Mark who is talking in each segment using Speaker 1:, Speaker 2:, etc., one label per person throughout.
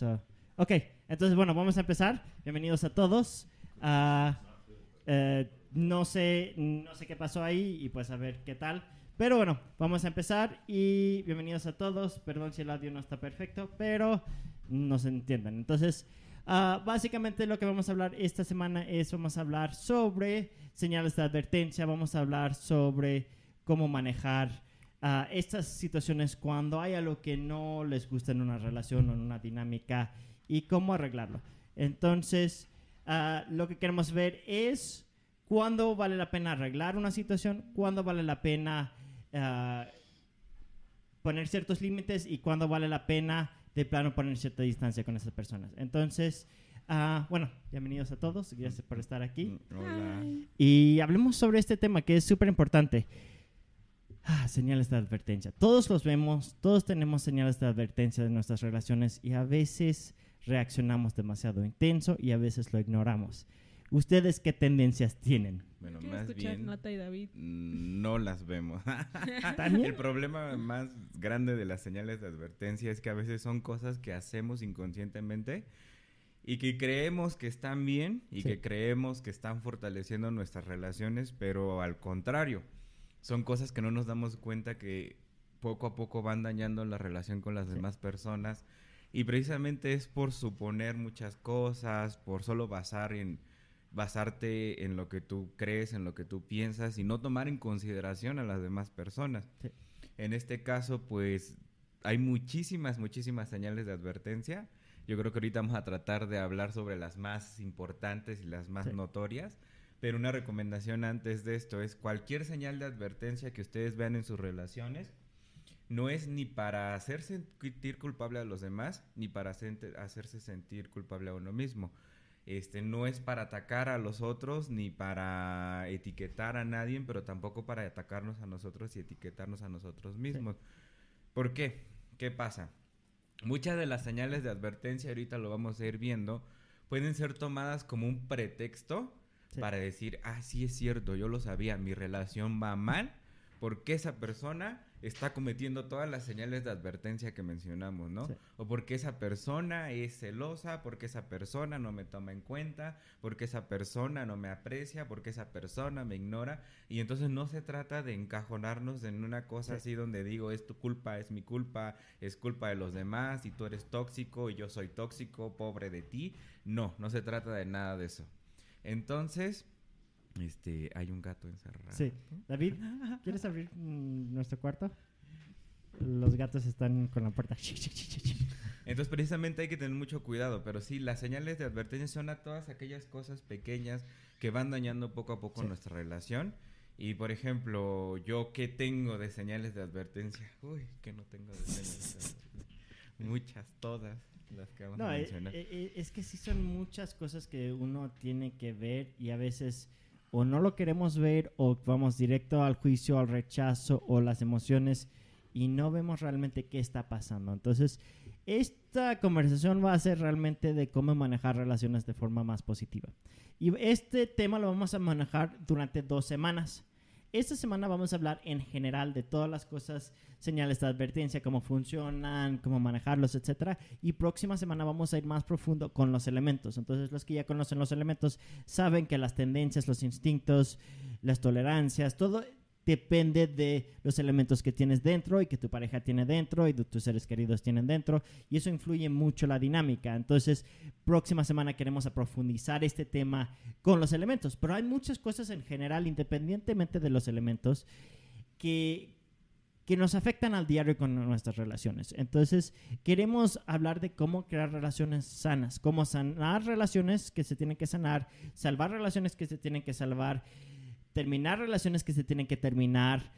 Speaker 1: So, ok, entonces bueno, vamos a empezar. Bienvenidos a todos. Eh, no sé, no sé qué pasó ahí y pues a ver qué tal. Pero bueno, vamos a empezar y bienvenidos a todos. Perdón si el audio no está perfecto, pero nos entienden. Entonces, ah, básicamente lo que vamos a hablar esta semana es vamos a hablar sobre señales de advertencia, vamos a hablar sobre cómo manejar ah, estas situaciones cuando hay algo que no les gusta en una relación o en una dinámica y cómo arreglarlo. Entonces, ah, lo que queremos ver es cuándo vale la pena arreglar una situación, cuándo vale la pena ah, poner ciertos límites y cuándo vale la pena de plano poner cierta distancia con esas personas. Entonces, ah, bueno, bienvenidos a todos, gracias por estar aquí.
Speaker 2: Hola.
Speaker 1: Y hablemos sobre este tema que es súper importante. Ah, señales de advertencia. Todos los vemos, todos tenemos señales de advertencia de nuestras relaciones y a veces reaccionamos demasiado intenso y a veces lo ignoramos. ¿Ustedes qué tendencias tienen?
Speaker 2: Bueno, más bien
Speaker 3: Nata y David.
Speaker 2: no las vemos.
Speaker 1: ¿También?
Speaker 2: El problema más grande de las señales de advertencia es que a veces son cosas que hacemos inconscientemente y que creemos que están bien y
Speaker 1: Sí.
Speaker 2: que creemos que están fortaleciendo nuestras relaciones, pero al contrario, son cosas que no nos damos cuenta que poco a poco van dañando la relación con las
Speaker 1: Sí.
Speaker 2: demás personas y precisamente es por suponer muchas cosas, por solo basar en basarte en lo que tú crees, en lo que tú piensas y no tomar en consideración a las demás personas.
Speaker 1: Sí.
Speaker 2: En este caso, pues hay muchísimas, muchísimas señales de advertencia. Yo creo que ahorita vamos a tratar de hablar sobre las más importantes y las más
Speaker 1: Sí.
Speaker 2: notorias. Pero una recomendación antes de esto es cualquier señal de advertencia que ustedes vean en sus relaciones, no es ni para hacer sentir culpable a los demás, ni para hacer- hacerse sentir culpable a uno mismo. Este, no es para atacar a los otros, ni para etiquetar a nadie, pero tampoco para atacarnos a nosotros y etiquetarnos a nosotros mismos. ¿Por qué? ¿Qué pasa? Muchas de las señales de advertencia, ahorita lo vamos a ir viendo, pueden ser tomadas como un pretexto
Speaker 1: Sí.
Speaker 2: para decir, ah, sí es cierto, yo lo sabía, mi relación va mal, porque esa persona está cometiendo todas las señales de advertencia que mencionamos, ¿no?
Speaker 1: Sí.
Speaker 2: O porque esa persona es celosa, porque esa persona no me toma en cuenta, porque esa persona no me aprecia, porque esa persona me ignora. Y entonces no se trata de encajonarnos en una cosa
Speaker 1: Sí.
Speaker 2: así donde digo, es tu culpa, es mi culpa, es culpa de los demás, y tú eres tóxico y yo soy tóxico, pobre de ti. No, no se trata de nada de eso. Entonces, este, hay un gato encerrado.
Speaker 1: Sí. David, ¿quieres abrir mm, nuestro cuarto? Los gatos están con la puerta.
Speaker 2: Entonces precisamente hay que tener mucho cuidado, pero sí, las señales de advertencia son a todas aquellas cosas pequeñas que van dañando poco a poco
Speaker 1: Sí.
Speaker 2: nuestra relación. Y por ejemplo, yo qué tengo de señales de advertencia? Uy, que no tengo de señales de advertencia. Muchas, todas las que vamos
Speaker 1: No,
Speaker 2: a
Speaker 1: eh,
Speaker 2: mencionar.
Speaker 1: eh, eh, es que sí son muchas cosas que uno tiene que ver y a veces o no lo queremos ver o vamos directo al juicio, al rechazo o las emociones y no vemos realmente qué está pasando. Entonces, esta conversación va a ser realmente de cómo manejar relaciones de forma más positiva. Y este tema lo vamos a manejar durante dos semanas. Esta semana vamos a hablar en general de todas las cosas, señales de advertencia, cómo funcionan, cómo manejarlos, etcétera. Y próxima semana vamos a ir más profundo con los elementos. Entonces, los que ya conocen los elementos saben que las tendencias, los instintos, las tolerancias, todo depende de los elementos que tienes dentro y que tu pareja tiene dentro y de tus seres queridos tienen dentro. Y eso influye mucho la dinámica. Entonces, próxima semana queremos profundizar este tema con los elementos. Pero hay muchas cosas en general, independientemente de los elementos, que, que nos afectan al diario con nuestras relaciones. Entonces, queremos hablar de cómo crear relaciones sanas, cómo sanar relaciones que se tienen que sanar, salvar relaciones que se tienen que salvar, terminar relaciones que se tienen que terminar,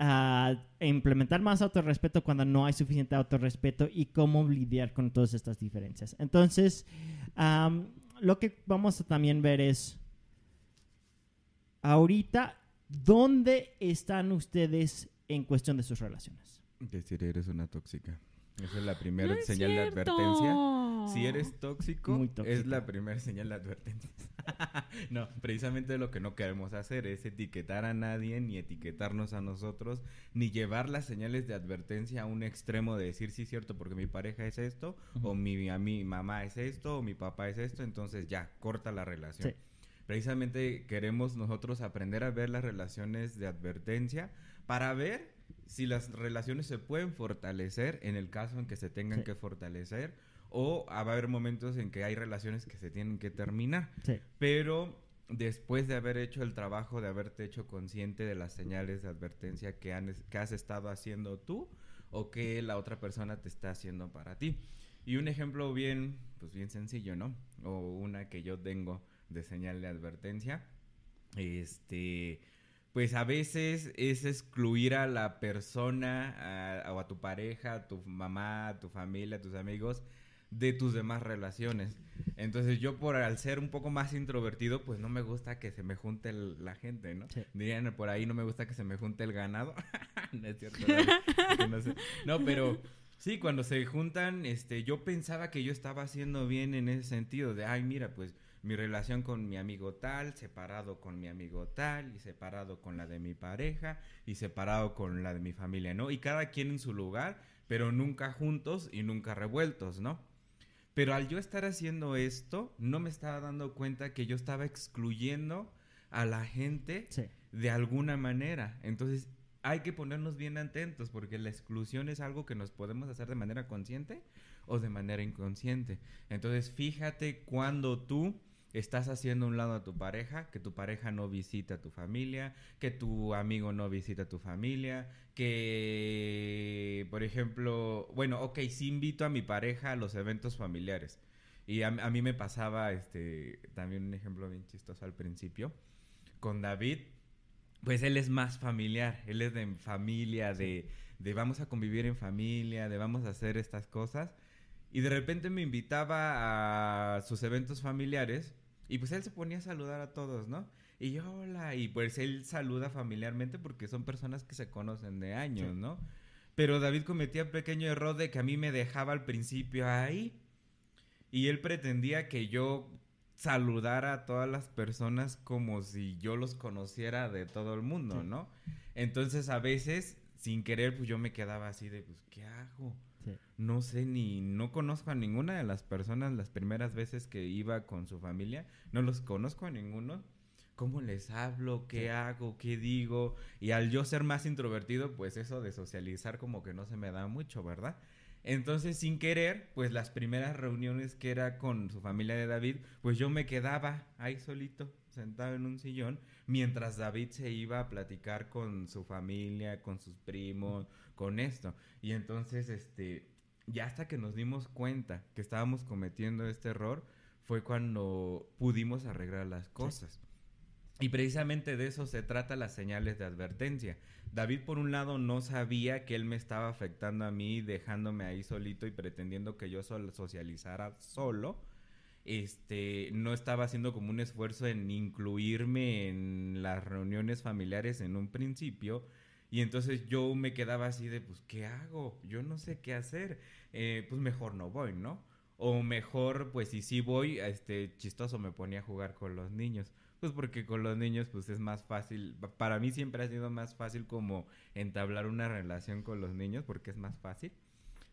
Speaker 1: e implementar más autorrespeto cuando no hay suficiente autorrespeto y cómo lidiar con todas estas diferencias. Entonces, am, lo que vamos a también ver es ahorita dónde están ustedes en cuestión de sus relaciones.
Speaker 2: Decir eres una tóxica. Esa es la primera
Speaker 3: No
Speaker 2: señal de advertencia. Si eres tóxico,
Speaker 1: Muy
Speaker 2: es la primera señal de advertencia. no, precisamente lo que no queremos hacer es etiquetar a nadie, ni etiquetarnos a nosotros, ni llevar las señales de advertencia a un extremo de decir, sí, cierto, porque mi pareja es esto, o mi, a mi mamá es esto, o mi papá es esto, entonces ya, corta la relación. Precisamente queremos nosotros aprender a ver las relaciones de advertencia para ver si las relaciones se pueden fortalecer en el caso en que se tengan que fortalecer o va a haber momentos en que hay relaciones que se tienen que terminar. Pero después de haber hecho el trabajo, de haberte hecho consciente de las señales de advertencia que, han, que has estado haciendo tú o que la otra persona te está haciendo para ti. Y un ejemplo bien, pues bien sencillo, ¿no? O una que yo tengo de señal de advertencia. Este, pues a veces es excluir a la persona o a tu pareja, a tu mamá, a tu familia, a tus amigos de tus demás relaciones. Entonces yo por al ser un poco más introvertido, pues no me gusta que se me junte la gente, ¿no? Dirían por ahí no me gusta que se me junte el ganado. no es cierto. No, pero sí, cuando se juntan, este, yo pensaba que yo estaba haciendo bien en ese sentido de, ay, mira, pues mi relación con mi amigo tal, separado con mi amigo tal, y separado con la de mi pareja, y separado con la de mi familia, ¿no? Y cada quien en su lugar, pero nunca juntos y nunca revueltos, ¿no? Pero al yo estar haciendo esto, no me estaba dando cuenta que yo estaba excluyendo a la gente de alguna manera. Entonces, hay que ponernos bien atentos porque la exclusión es algo que nos podemos hacer de manera consciente o de manera inconsciente. Entonces, fíjate cuando tú estás haciendo un lado a tu pareja, que tu pareja no visita a tu familia, que tu amigo no visita a tu familia, que, por ejemplo, bueno, ok, sí invito a mi pareja a los eventos familiares. Y a, mí me pasaba, este, también un ejemplo bien chistoso al principio, con David, pues él es más familiar, él es de familia, de, de vamos a convivir en familia, de vamos a hacer estas cosas. Y de repente me invitaba a sus eventos familiares y pues él se ponía a saludar a todos, ¿no? Y yo, hola, y pues él saluda familiarmente porque son personas que se conocen de años, ¿no? Pero David cometía un pequeño error de que a mí me dejaba al principio ahí. Y él pretendía que yo saludara a todas las personas como si yo los conociera de todo el mundo, ¿no? Entonces a veces, sin querer, pues yo me quedaba así de, pues, ¿qué hago? No sé ni, no conozco a ninguna de las personas las primeras veces que iba con su familia, no los conozco a ninguno. ¿Cómo les hablo? ¿Qué hago? ¿Qué digo? Y al yo ser más introvertido, pues eso de socializar como que no se me da mucho, ¿verdad? Entonces, sin querer, pues las primeras reuniones que era con su familia de David, pues yo me quedaba ahí solito, sentado en un sillón, mientras David se iba a platicar con su familia, con sus primos, con esto. Y entonces, este, ya hasta que nos dimos cuenta que estábamos cometiendo este error, fue cuando pudimos arreglar las cosas. Y precisamente de eso se trata las señales de advertencia. David, por un lado, no sabía que él me estaba afectando a mí, dejándome ahí solito y pretendiendo que yo socializara solo. Este, no estaba haciendo como un esfuerzo en incluirme en las reuniones familiares en un principio, y entonces yo me quedaba así de, pues, ¿qué hago? Yo no sé qué hacer. Eh, pues mejor no voy, ¿no? O mejor, pues, si sí voy, este, chistoso me ponía a jugar con los niños. Pues porque con los niños, pues, es más fácil. Para mí siempre ha sido más fácil como entablar una relación con los niños porque es más fácil.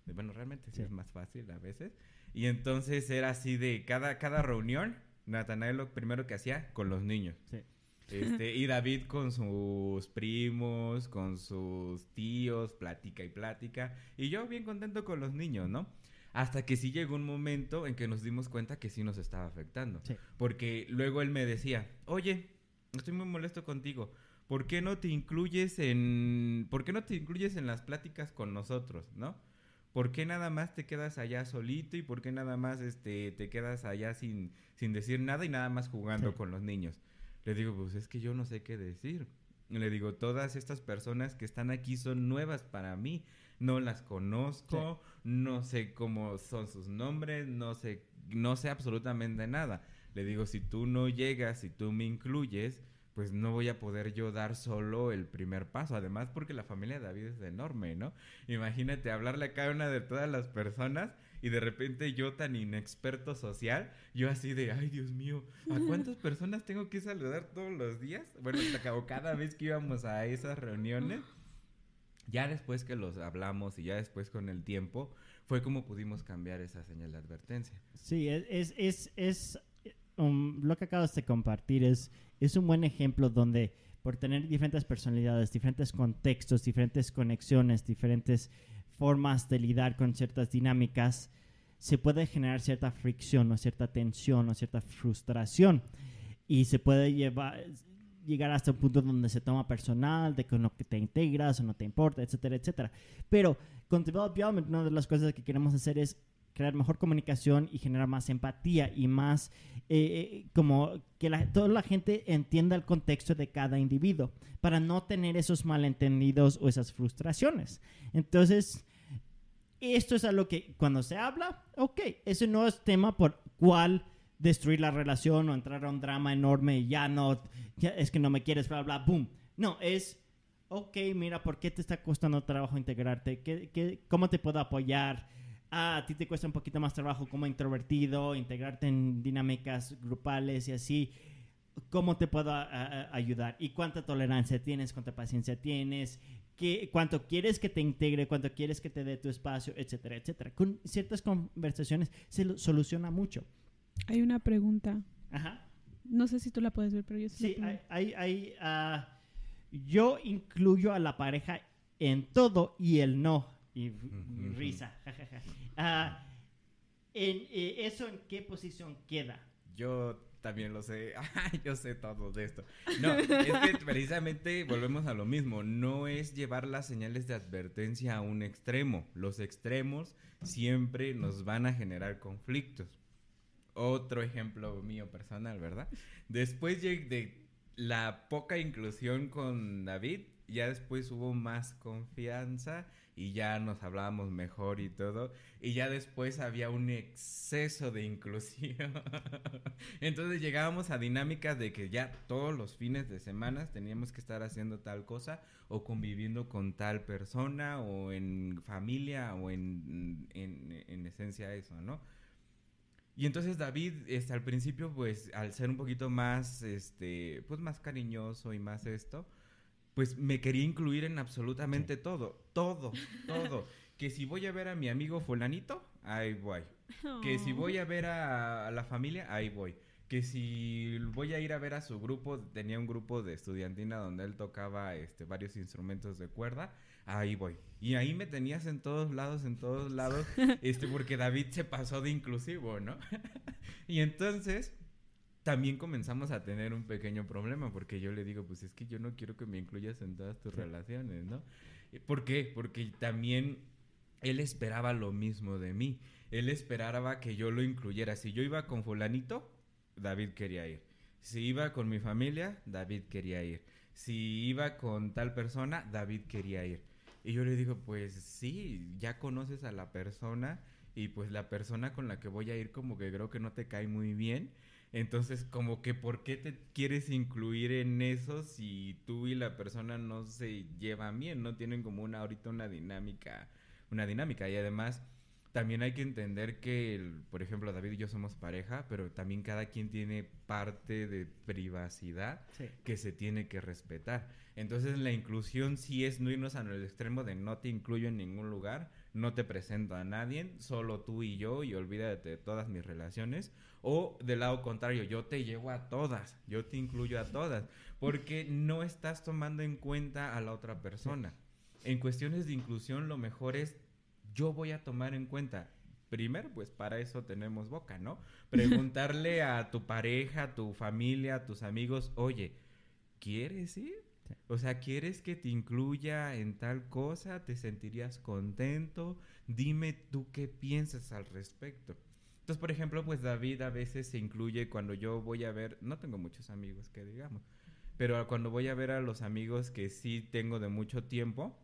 Speaker 2: Bueno, realmente sí, es más fácil a veces. Y entonces era así de cada, cada reunión, Natanael lo primero que hacía con los niños. Sí. Este, y David con sus primos, con sus tíos, plática y plática. Y yo bien contento con los niños, ¿no? Hasta que sí llegó un momento en que nos dimos cuenta que sí nos estaba afectando. Porque luego él me decía, oye, estoy muy molesto contigo. ¿Por qué no te incluyes en. ¿Por qué no te incluyes en las pláticas con nosotros, no? ¿Por qué nada más te quedas allá solito y por qué nada más este, te quedas allá sin, sin decir nada y nada más jugando con los niños? Le digo, pues es que yo no sé qué decir. Le digo, todas estas personas que están aquí son nuevas para mí. No las conozco, no sé cómo son sus nombres, no sé, no sé absolutamente nada. Le digo, si tú no llegas, si tú me incluyes, pues no voy a poder yo dar solo el primer paso. Además, porque la familia de David es enorme, ¿no? Imagínate hablarle a cada una de todas las personas Y de repente yo tan inexperto social, yo así de, ay Dios mío, ¿a cuántas personas tengo que saludar todos los días? Bueno, acabó cada vez que íbamos a esas reuniones. Ya después que los hablamos y ya después con el tiempo, fue como pudimos cambiar esa señal de advertencia.
Speaker 1: Sí, es, es, es, um, lo que acabas de compartir es, es un buen ejemplo donde por tener diferentes personalidades, diferentes contextos, diferentes conexiones, diferentes formas de lidiar con ciertas dinámicas, se puede generar cierta fricción o cierta tensión o cierta frustración y se puede llevar llegar hasta un punto donde se toma personal, de que no te integras o no te importa, etcétera, etcétera. Pero con Develop una de las cosas que queremos hacer es crear mejor comunicación y generar más empatía y más eh, eh, como que toda la gente entienda el contexto de cada individuo para no tener esos malentendidos o esas frustraciones. Entonces, esto es algo que cuando se habla, ok, ese no es tema por cuál destruir la relación o entrar a un drama enorme ya no, es que no me quieres, bla, bla, boom. No, es, ok, mira, ¿por qué te está costando trabajo integrarte? ¿Qué, qué, cómo te puedo apoyar? Ah, a ti te cuesta un poquito más trabajo como introvertido, integrarte en dinámicas grupales y así. ¿Cómo te puedo ayudar? ¿Y cuánta tolerancia tienes? ¿Cuánta paciencia tienes? ¿Qué, ¿Cuánto quieres que te integre? ¿Cuánto quieres que te dé tu espacio? Etcétera, etcétera. Con ciertas conversaciones se soluciona mucho.
Speaker 3: Hay una pregunta. Ajá. No sé si tú la puedes ver, pero yo
Speaker 1: sí. Sí, hay, hay, uh, yo incluyo a la pareja en todo y el no. Y, risa. uh, en, eh, ¿Eso en qué posición queda?
Speaker 2: Yo también lo sé. yo sé todo de esto. No, es que precisamente volvemos a lo mismo. No es llevar las señales de advertencia a un extremo. Los extremos siempre nos van a generar conflictos otro ejemplo mío personal, ¿verdad? Después de la poca inclusión con David, ya después hubo más confianza y ya nos hablábamos mejor y todo. Y ya después había un exceso de inclusión. Entonces llegábamos a dinámicas de que ya todos los fines de semana teníamos que estar haciendo tal cosa o conviviendo con tal persona o en familia o en, en, en esencia eso, ¿no? Y entonces David, este, al principio, pues, al ser un poquito más, este, pues, más cariñoso y más esto, pues, me quería incluir en absolutamente todo, todo, todo. que si voy a ver a mi amigo fulanito, ahí voy. Que si voy a ver a, la familia, ahí voy. Que si voy a ir a ver a su grupo, tenía un grupo de estudiantina donde él tocaba, este, varios instrumentos de cuerda, ahí voy. Y ahí me tenías en todos lados, en todos lados, este, porque David se pasó de inclusivo, ¿no? y entonces también comenzamos a tener un pequeño problema, porque yo le digo, pues es que yo no quiero que me incluyas en todas tus relaciones, ¿no? ¿Por qué? Porque también él esperaba lo mismo de mí. Él esperaba que yo lo incluyera. Si yo iba con fulanito, David quería ir. Si iba con mi familia, David quería ir. Si iba con tal persona, David quería ir. Y yo le digo, pues sí, ya conoces a la persona y pues la persona con la que voy a ir como que creo que no te cae muy bien. Entonces, como que ¿por qué te quieres incluir en eso si tú y la persona no se llevan bien, no tienen como una ahorita una dinámica, una dinámica y además también hay que entender que, por ejemplo, David y yo somos pareja, pero también cada quien tiene parte de privacidad que se tiene que respetar. Entonces la inclusión sí es no irnos al extremo de no te incluyo en ningún lugar, no te presento a nadie, solo tú y yo y olvídate de todas mis relaciones. O del lado contrario, yo te llevo a todas, yo te incluyo a todas, porque no estás tomando en cuenta a la otra persona. En cuestiones de inclusión lo mejor es yo voy a tomar en cuenta. Primero, pues para eso tenemos boca, ¿no? Preguntarle a tu pareja, a tu familia, a tus amigos, oye, ¿quieres ir? O sea, ¿quieres que te incluya en tal cosa? ¿Te sentirías contento? Dime tú qué piensas al respecto. Entonces, por ejemplo, pues David a veces se incluye cuando yo voy a ver, no tengo muchos amigos que digamos, pero cuando voy a ver a los amigos que sí tengo de mucho tiempo,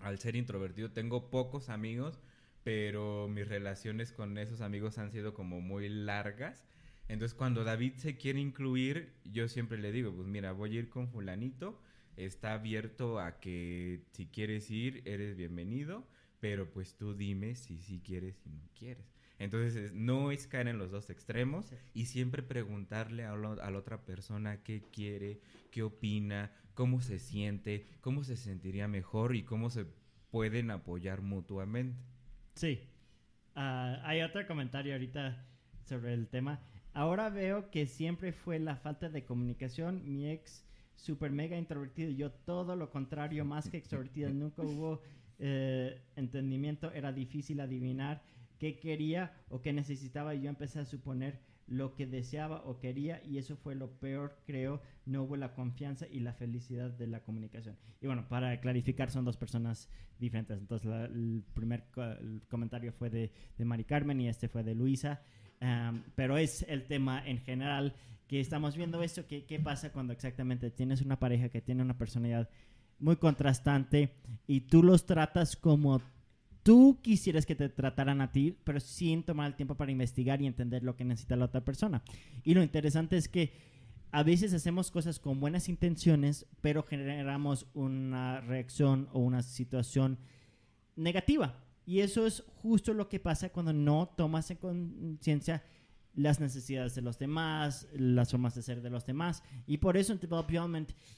Speaker 2: al ser introvertido tengo pocos amigos, pero mis relaciones con esos amigos han sido como muy largas. Entonces cuando David se quiere incluir, yo siempre le digo, pues mira, voy a ir con fulanito, está abierto a que si quieres ir, eres bienvenido, pero pues tú dime si sí quieres y no quieres. Entonces, no es caer en los dos extremos y siempre preguntarle a, a, la otra persona qué quiere, qué opina, cómo se siente, cómo se sentiría mejor y cómo se pueden apoyar mutuamente.
Speaker 1: Sí. Ah, hay otro comentario ahorita sobre el tema. Ahora veo que siempre fue la falta de comunicación. Mi ex super mega introvertido, yo todo lo contrario, más que extrovertido. Nunca hubo eh, entendimiento, era difícil adivinar qué quería o qué necesitaba. Y yo empecé a suponer lo que deseaba o quería y eso fue lo peor, creo. No hubo la confianza y la felicidad de la comunicación. Y bueno, para clarificar, son dos personas diferentes. Entonces, el primer comentario fue de, de Mari Carmen y este fue de Luisa. pero es el tema en general que estamos viendo esto, que, qué pasa cuando exactamente tienes una pareja que tiene una personalidad muy contrastante y tú los tratas como tú quisieras que te trataran a ti, pero sin tomar el tiempo para investigar y entender lo que necesita la otra persona. Y lo interesante es que a veces hacemos cosas con buenas intenciones, pero generamos una reacción o una situación negativa. Y eso es justo lo que pasa cuando no tomas en conciencia las necesidades de los demás, las formas de ser de los demás. Y por eso en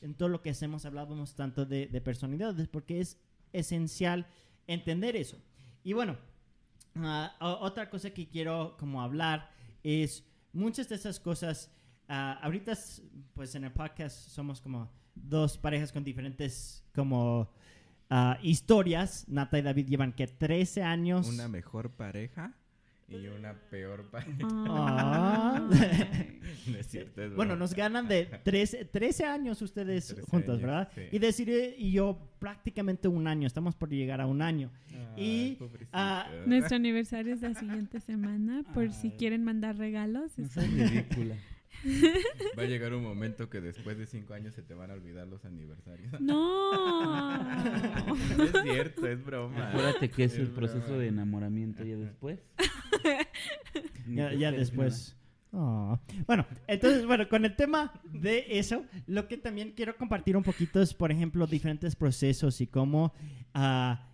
Speaker 1: en todo lo que hacemos, hablábamos tanto de, de personalidades, porque es esencial entender eso. Y bueno, ah, otra cosa que quiero como hablar es muchas de esas cosas, uh, ahorita pues en el podcast somos como dos parejas con diferentes como uh, historias. Nata y David llevan que 13 años.
Speaker 2: Una mejor pareja y una peor pareja.
Speaker 1: Ah. no es cierto. bueno, nos ganan de 13, 13 años ustedes juntos, ¿verdad? Y decir, y yo prácticamente un año, estamos por llegar a un año. y
Speaker 3: ah, nuestro aniversario es la siguiente semana, por si quieren mandar regalos.
Speaker 2: es ridícula. Va a llegar un momento que después de cinco años se te van a olvidar los aniversarios.
Speaker 3: No.
Speaker 2: es cierto, es broma.
Speaker 4: Acuérdate que es, el proceso de enamoramiento ya después.
Speaker 1: ya, después. Ah. Bueno, entonces, bueno, con el tema de eso, lo que también quiero compartir un poquito es, por ejemplo, diferentes procesos y cómo ah,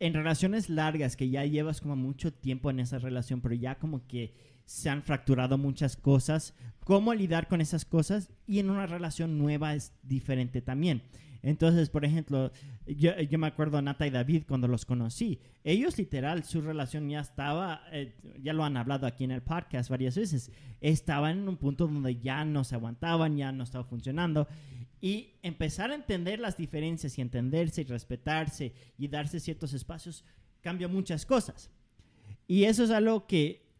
Speaker 1: en relaciones largas, que ya llevas como mucho tiempo en esa relación, pero ya como que se han fracturado muchas cosas, cómo lidiar con esas cosas y en una relación nueva es diferente también. Entonces, por ejemplo, yo, me acuerdo Nata y David cuando los conocí. Ellos literal, su relación ya estaba, eh, ya lo han hablado aquí en el podcast varias veces, estaban en un punto donde ya no se aguantaban, ya no estaba funcionando. Y empezar a entender las diferencias y entenderse y respetarse y darse ciertos espacios cambia muchas cosas. Y eso es algo que,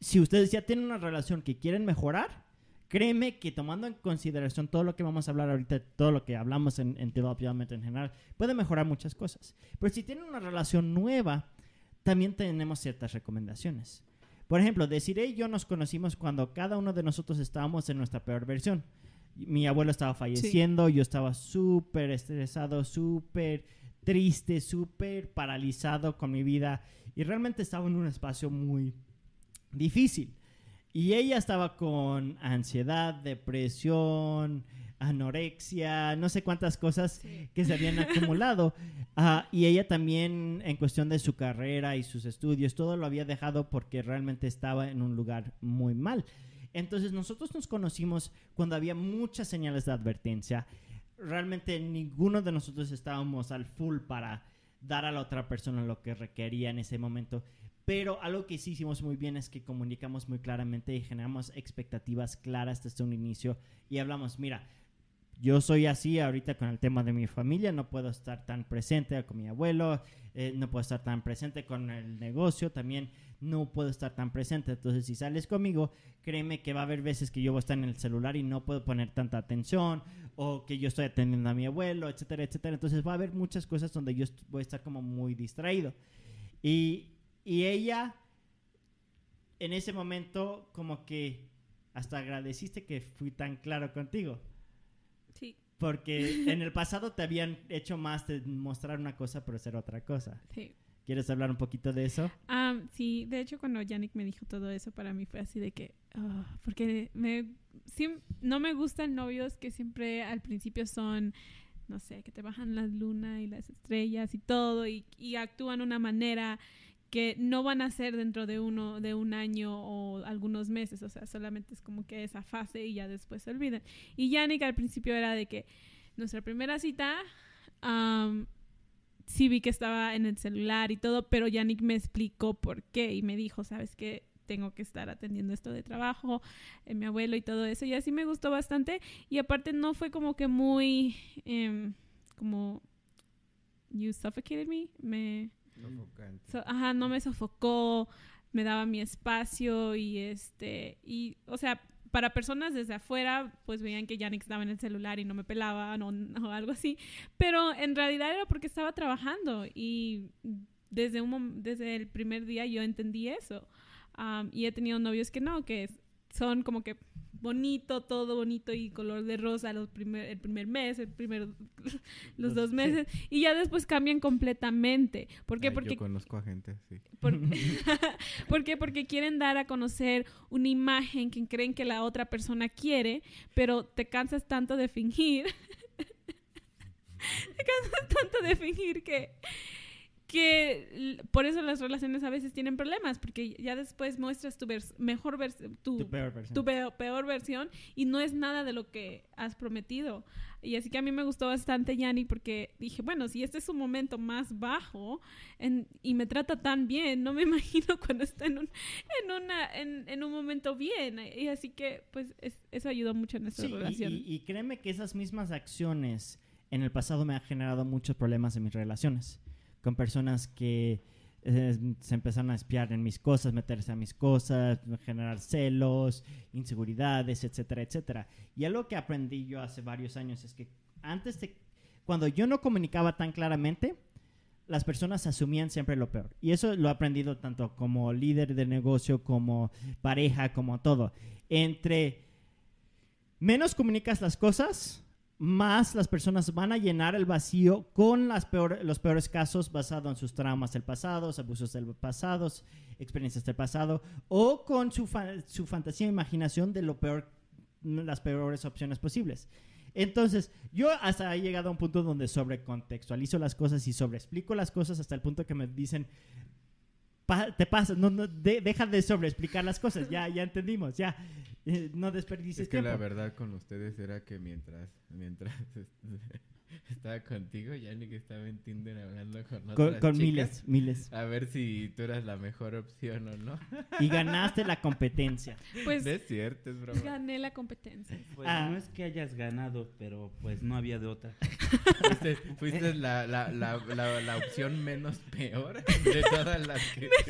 Speaker 1: si ustedes ya tienen una relación que quieren mejorar, Créeme que tomando en consideración todo lo que vamos a hablar ahorita, todo lo que hablamos en, en Development en general, puede mejorar muchas cosas. Pero si tienen una relación nueva, también tenemos ciertas recomendaciones. Por ejemplo, Desiree y yo nos conocimos cuando cada uno de nosotros estábamos en nuestra peor versión. Mi abuelo estaba falleciendo, yo estaba súper estresado, súper triste, súper paralizado con mi vida y realmente estaba en un espacio muy difícil. Y ella estaba con ansiedad, depresión, anorexia, no sé cuántas cosas que se habían acumulado. Ah, y ella también, en cuestión de su carrera y sus estudios, todo lo había dejado porque realmente estaba en un lugar muy mal. Entonces nosotros nos conocimos cuando había muchas señales de advertencia. Realmente ninguno de nosotros estábamos al full para dar a la otra persona lo que requería en ese momento. Pero algo que sí hicimos muy bien es que comunicamos muy claramente y generamos expectativas claras desde un inicio y hablamos, mira, yo soy así ahorita con el tema de mi familia, no puedo estar tan presente con mi abuelo, eh, no puedo estar tan presente con el negocio, también no puedo estar tan presente. Entonces, si sales conmigo, créeme que va a haber veces que yo voy a estar en el celular y no puedo poner tanta atención, o que yo estoy atendiendo a mi abuelo, etcétera, etcétera. Entonces, va a haber muchas cosas donde yo voy a estar como muy distraído. Y y ella, en ese momento, como que hasta agradeciste que fui tan claro contigo.
Speaker 3: Sí.
Speaker 1: Porque en el pasado te habían hecho más de mostrar una cosa, pero ser otra cosa.
Speaker 3: Sí.
Speaker 1: ¿Quieres hablar un poquito de eso?
Speaker 3: Ah, sí, de hecho cuando Yannick me dijo todo eso, para mí fue así de que, ah, porque me, no me gustan novios que siempre al principio son no sé, que te bajan la luna y las estrellas y todo, y, y actúan de una manera que no van a ser dentro de uno, de un año o algunos meses, o sea, solamente es como que esa fase y ya después se olvidan. Y Yannick al principio era de que nuestra primera cita, sí vi que estaba en el celular y todo, pero Yannick me explicó por qué y me dijo, sabes que tengo que estar atendiendo esto de trabajo, eh, mi abuelo y todo eso, y así me gustó bastante, y aparte no fue como que muy, em, como, you suffocated me, me...
Speaker 2: Sofocante.
Speaker 3: So- ajá, no me sofocó, me daba mi espacio y este, y, o sea, para personas desde afuera, pues veían que Yannick estaba en el celular y no me pelaban o, o algo así, pero en realidad era porque estaba trabajando y desde, un, desde el primer día yo entendí eso. Am, y he tenido novios que no, que son como que bonito, todo bonito y color de rosa los primer, el primer mes, el primer, los dos
Speaker 1: sí.
Speaker 3: meses, y ya después cambian completamente. ¿Por qué?
Speaker 2: Ay,
Speaker 3: Porque
Speaker 2: Yo conozco a gente
Speaker 3: por- ¿Por qué? Porque quieren dar a conocer una imagen que creen que la otra persona quiere, pero te cansas tanto de fingir. te cansas tanto de fingir que que por eso las relaciones a veces tienen problemas, porque ya después muestras tu vers- mejor versión, tu,
Speaker 1: Tu peor versión.
Speaker 3: tu peo- peor versión y no es nada de lo que has prometido. Y así que a mí me gustó bastante Yanni porque dije, bueno, si este es su momento más bajo en- y me trata tan bien, no me imagino cuando está en un, en una, en, en un momento bien. Y así que pues es- eso ayudó mucho en nuestra
Speaker 1: Sí, y-
Speaker 3: relación.
Speaker 1: y, y créeme que esas mismas acciones en el pasado me han generado muchos problemas en mis relaciones. Con personas que eh, se empezaron a espiar en mis cosas, meterse a mis cosas, generar celos, inseguridades, etcétera, etcétera. Y algo que aprendí yo hace varios años es que antes de, cuando yo no comunicaba tan claramente, las personas asumían siempre lo peor. Y eso lo he aprendido tanto como líder de negocio, como pareja, como todo. Entre menos comunicas las cosas, más las personas van a llenar el vacío con los peores casos basados en sus traumas del pasado, abusos del pasado, experiencias del pasado, o con su, su fantasía e imaginación de lo peor, las peores opciones posibles. Entonces, yo hasta he llegado a un punto donde sobrecontextualizo las cosas y sobreexplico las cosas hasta el punto que me dicen, "Pa- te pasa, no, no, de- deja de sobreexplicar las cosas, ya, ya entendimos, ya, eh, no desperdicies
Speaker 2: Es que
Speaker 1: tiempo.
Speaker 2: la verdad con ustedes era que mientras mientras estaba contigo, Yannick estaba en Tinder hablando con
Speaker 1: con,
Speaker 2: otras
Speaker 1: con
Speaker 2: chicas,
Speaker 1: miles, miles.
Speaker 2: A ver si tú eras la mejor opción o no.
Speaker 1: Y ganaste la competencia.
Speaker 3: Pues
Speaker 2: No es cierto, es broma.
Speaker 3: gané la competencia.
Speaker 4: Pues
Speaker 1: Ah.
Speaker 4: no es que hayas ganado, pero pues no había de otra.
Speaker 2: Fuiste, fuiste la, la, la, la, la opción menos peor de todas las que...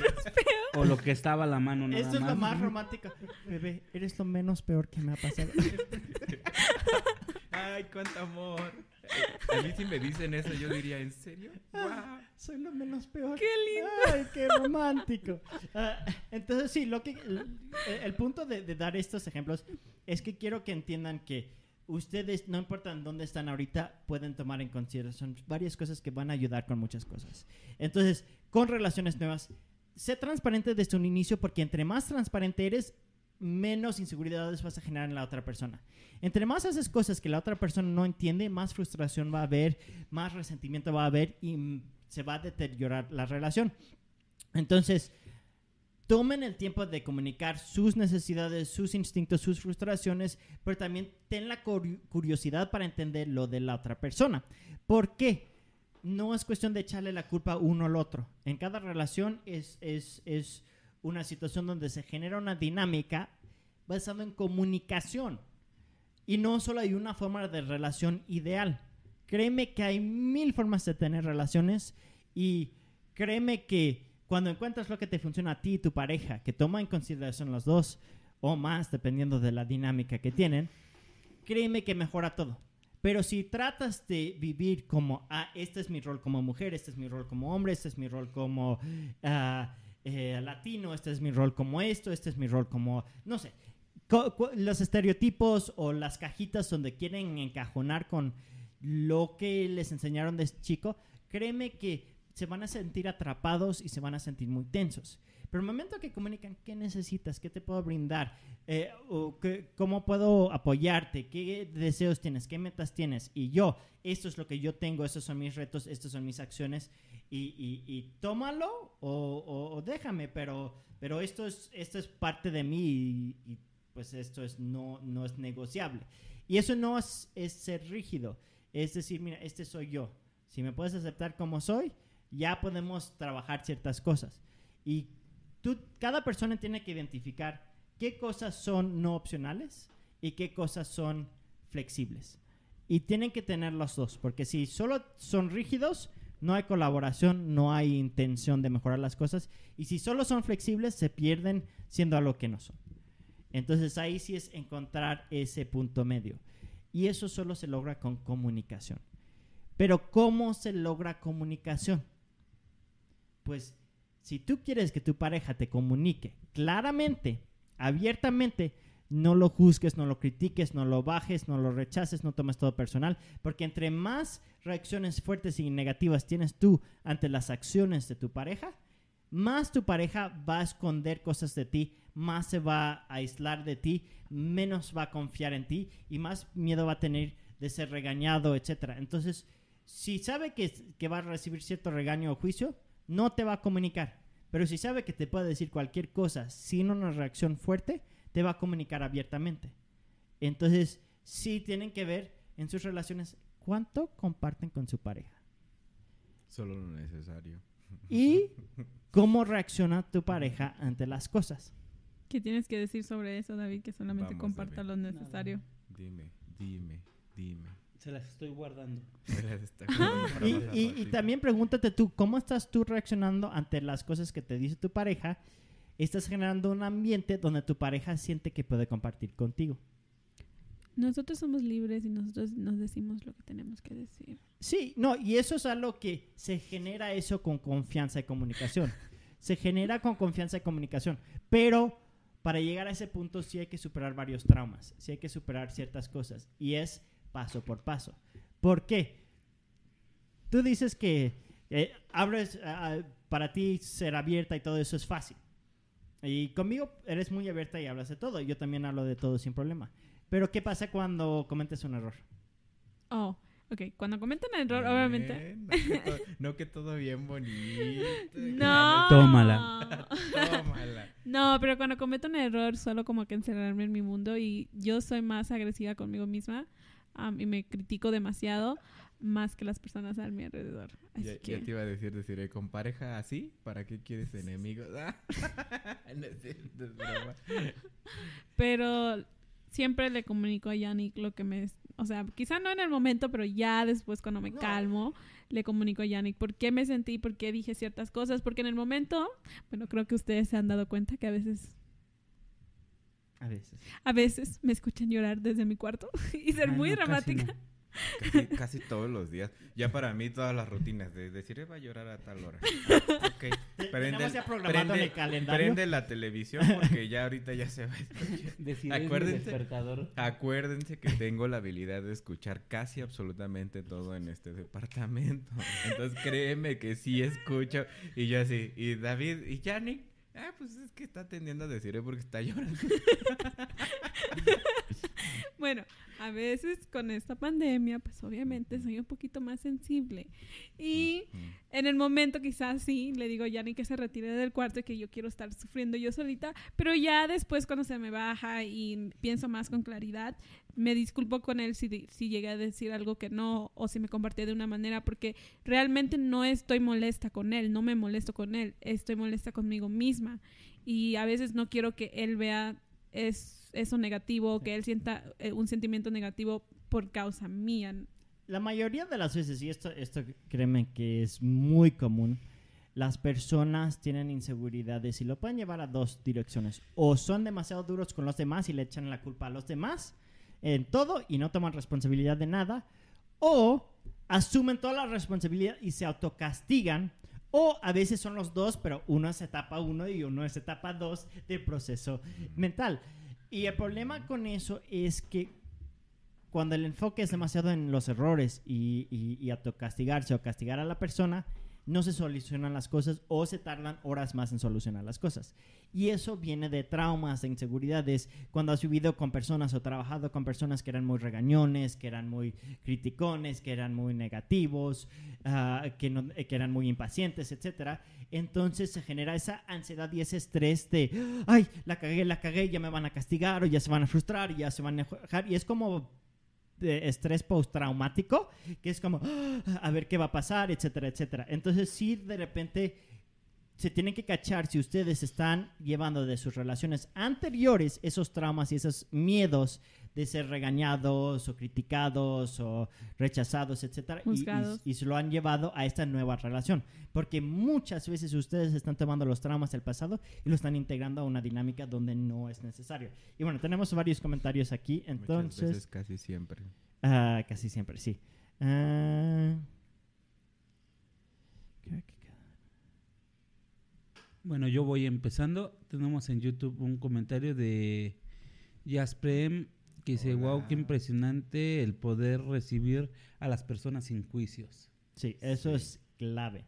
Speaker 4: O lo que estaba a la mano nada
Speaker 1: Esto es lo
Speaker 4: más.
Speaker 1: más romántico. Bebé, eres lo menos peor que me ha pasado.
Speaker 2: Ay, cuánto amor. A mí si me dicen eso, yo diría, ¿en serio? Wow.
Speaker 1: Soy lo menos peor.
Speaker 3: ¡Qué lindo!
Speaker 1: Ay, qué romántico. Ah, entonces, sí, lo que, el, el punto de, de dar estos ejemplos es que quiero que entiendan que ustedes, no importa en dónde están ahorita, pueden tomar en consideración varias cosas que van a ayudar con muchas cosas. Entonces, con relaciones nuevas, sé transparente desde un inicio porque entre más transparente eres, menos inseguridades vas a generar en la otra persona. Entre más haces cosas que la otra persona no entiende, más frustración va a haber, más resentimiento va a haber y se va a deteriorar la relación. Entonces, tomen el tiempo de comunicar sus necesidades, sus instintos, sus frustraciones, pero también ten la curi- curiosidad para entender lo de la otra persona. ¿Por qué? No es cuestión de echarle la culpa uno al otro. En cada relación es, es, es una situación donde se genera una dinámica basada en comunicación. Y no solo hay una forma de relación ideal. Créeme que hay mil formas de tener relaciones y créeme que cuando encuentras lo que te funciona a ti y tu pareja, que toma en consideración los dos o más, dependiendo de la dinámica que tienen, créeme que mejora todo. Pero si tratas de vivir como, ah, este es mi rol como mujer, este es mi rol como hombre, este es mi rol como ah, eh, latino, este es mi rol como esto, este es mi rol como, no sé, los estereotipos o las cajitas donde quieren encajonar con lo que les enseñaron de chico, créeme que se van a sentir atrapados y se van a sentir muy tensos. Pero el momento que comunican, ¿qué necesitas? ¿Qué te puedo brindar? Eh, o qué- ¿Cómo puedo apoyarte? ¿Qué deseos tienes? ¿Qué metas tienes? Y yo, esto es lo que yo tengo, estos son mis retos, estas son mis acciones. Y, y- tómalo o déjame, pero, pero esto, es, esto es parte de mí y, y, pues esto es, no, no es negociable. Y eso no es, es ser rígido, es decir, mira, este soy yo. Si me puedes aceptar como soy, ya podemos trabajar ciertas cosas. Y tú, cada persona tiene que identificar qué cosas son no opcionales y qué cosas son flexibles. Y tienen que tener los dos, porque si solo son rígidos, no hay colaboración, no hay intención de mejorar las cosas. Y si solo son flexibles, se pierden siendo algo que no son. Entonces ahí sí es encontrar ese punto medio. Y eso solo se logra con comunicación. Pero ¿cómo se logra comunicación? Pues si tú quieres que tu pareja te comunique claramente, abiertamente, no lo juzgues, no lo critiques, no lo bajes, no lo rechaces, no tomes todo personal, porque entre más reacciones fuertes y negativas tienes tú ante las acciones de tu pareja, más tu pareja va a esconder cosas de ti, más se va a aislar de ti, menos va a confiar en ti y más miedo va a tener de ser regañado, etcétera. Entonces, si sabe que, que va a recibir cierto regaño o juicio, no te va a comunicar. Pero si sabe que te puede decir cualquier cosa sin una reacción fuerte, te va a comunicar abiertamente. Entonces, sí tienen que ver en sus relaciones cuánto comparten con su pareja
Speaker 2: Solo lo necesario.
Speaker 1: y cómo reacciona tu pareja ante las cosas.
Speaker 3: ¿Qué tienes que decir sobre eso, David? Que solamente
Speaker 2: Vamos,
Speaker 3: comparta
Speaker 2: David.
Speaker 3: lo necesario.
Speaker 2: Dime, dime, dime.
Speaker 4: Se las estoy guardando.
Speaker 1: Y, y- y también pregúntate tú, ¿cómo estás tú reaccionando ante las cosas que te dice tu pareja? Estás generando un ambiente donde tu pareja siente que puede compartir contigo.
Speaker 3: Nosotros somos libres y nosotros nos decimos lo que tenemos que decir.
Speaker 1: Sí, no, y eso es algo que se genera eso con confianza y comunicación. Se genera con confianza y comunicación. Pero para llegar a ese punto sí hay que superar varios traumas, sí hay que superar ciertas cosas. Y es paso por paso. ¿Por qué? Tú dices que eh, abres, ah, para ti ser abierta y todo eso es fácil. Y conmigo eres muy abierta y hablas de todo. Yo también hablo de todo sin problema. Pero ¿qué pasa cuando cometes un error?
Speaker 3: Oh, ok. Cuando comentan error, obviamente.
Speaker 2: No que, to- no que todo bien bonito.
Speaker 3: No.
Speaker 4: Tómala.
Speaker 2: Tómala.
Speaker 3: No, pero cuando cometo un error, solo como que encerrarme en mi mundo y yo soy más agresiva conmigo misma am, y me critico demasiado más que las personas a mi alrededor. Así
Speaker 2: Ya,
Speaker 3: que
Speaker 2: ya te iba a decir, decir, eh, con pareja así, ¿para qué quieres enemigos? no es cierto, es broma.
Speaker 3: Pero siempre le comunico a Yannick lo que me... O sea, quizá no en el momento, pero ya después cuando me
Speaker 1: No.
Speaker 3: calmo, le comunico a Yannick por qué me sentí, por qué dije ciertas cosas, porque en el momento, bueno, creo que ustedes se han dado cuenta que a veces,
Speaker 1: A veces.
Speaker 3: a veces me escuchan llorar desde mi cuarto y ser muy
Speaker 4: no, casi
Speaker 3: dramática.
Speaker 4: no.
Speaker 2: Casi, casi todos los días. Ya para mí todas las rutinas de decir, "Eh, va a llorar a tal hora. Ah, ok.
Speaker 1: Tenemos ya en el calendario.
Speaker 2: prende la televisión porque ya ahorita ya se va a escuchar. Acuérdense.
Speaker 4: despertador.
Speaker 2: Acuérdense que tengo la habilidad de escuchar casi absolutamente todo en este departamento. Entonces créeme que sí escucho. Y yo así, y David y Yannick, ah, pues es que está atendiendo a decir porque está llorando.
Speaker 3: Bueno, a veces con esta pandemia, pues obviamente soy un poquito más sensible. Y en el momento quizás sí, le digo a Yanni que se retire del cuarto y que yo quiero estar sufriendo yo solita, pero ya después cuando se me baja y pienso más con claridad, me disculpo con él si, si llegué a decir algo que no o si me compartí de una manera, porque realmente no estoy molesta con él, no me molesto con él, estoy molesta conmigo misma. Y a veces no quiero que él vea es, eso negativo, que él sienta eh, un sentimiento negativo por causa mía.
Speaker 1: La mayoría de las veces, y esto, esto créeme que es muy común, las personas tienen inseguridades y lo pueden llevar a dos direcciones. O son demasiado duros con los demás y le echan la culpa a los demás en todo y no toman responsabilidad de nada. O asumen toda la responsabilidad y se autocastigan. O a veces son los dos, pero uno es etapa uno y uno es etapa dos del proceso mental. Y el problema con eso es que cuando el enfoque es demasiado en los errores y, y, y autocastigarse o castigar a la persona, no se solucionan las cosas o se tardan horas más en solucionar las cosas. Y eso viene de traumas, de inseguridades, cuando has vivido con personas o trabajado con personas que eran muy regañones, que eran muy criticones, que eran muy negativos, ah, que, no- eh, que eran muy impacientes, etcétera. Entonces se genera esa ansiedad y ese estrés de, ay, la cagué, la cagué, ya me van a castigar o ya se van a frustrar ya se van a enojar. Y es como de estrés postraumático, que es como, "Ah, a ver qué va a pasar, etcétera, etcétera. Entonces, sí, de repente se tienen que cachar si ustedes están llevando de sus relaciones anteriores esos traumas y esos miedos de ser regañados o criticados o rechazados, etcétera, y- y,
Speaker 3: Juzgados.
Speaker 1: y se lo han llevado a esta nueva relación. Porque muchas veces ustedes están tomando los traumas del pasado y lo están integrando a una dinámica donde no es necesario. Y bueno, tenemos varios comentarios aquí,
Speaker 2: Muchas
Speaker 1: entonces...
Speaker 2: veces, casi siempre.
Speaker 1: Ah, casi siempre, sí. Ah,
Speaker 4: Bueno, yo voy empezando. Tenemos en YouTube un comentario de Jasprem que dice,
Speaker 2: Hola.
Speaker 4: wow, qué impresionante el poder recibir a las personas sin juicios.
Speaker 1: Sí, eso
Speaker 2: Sí.
Speaker 1: es clave.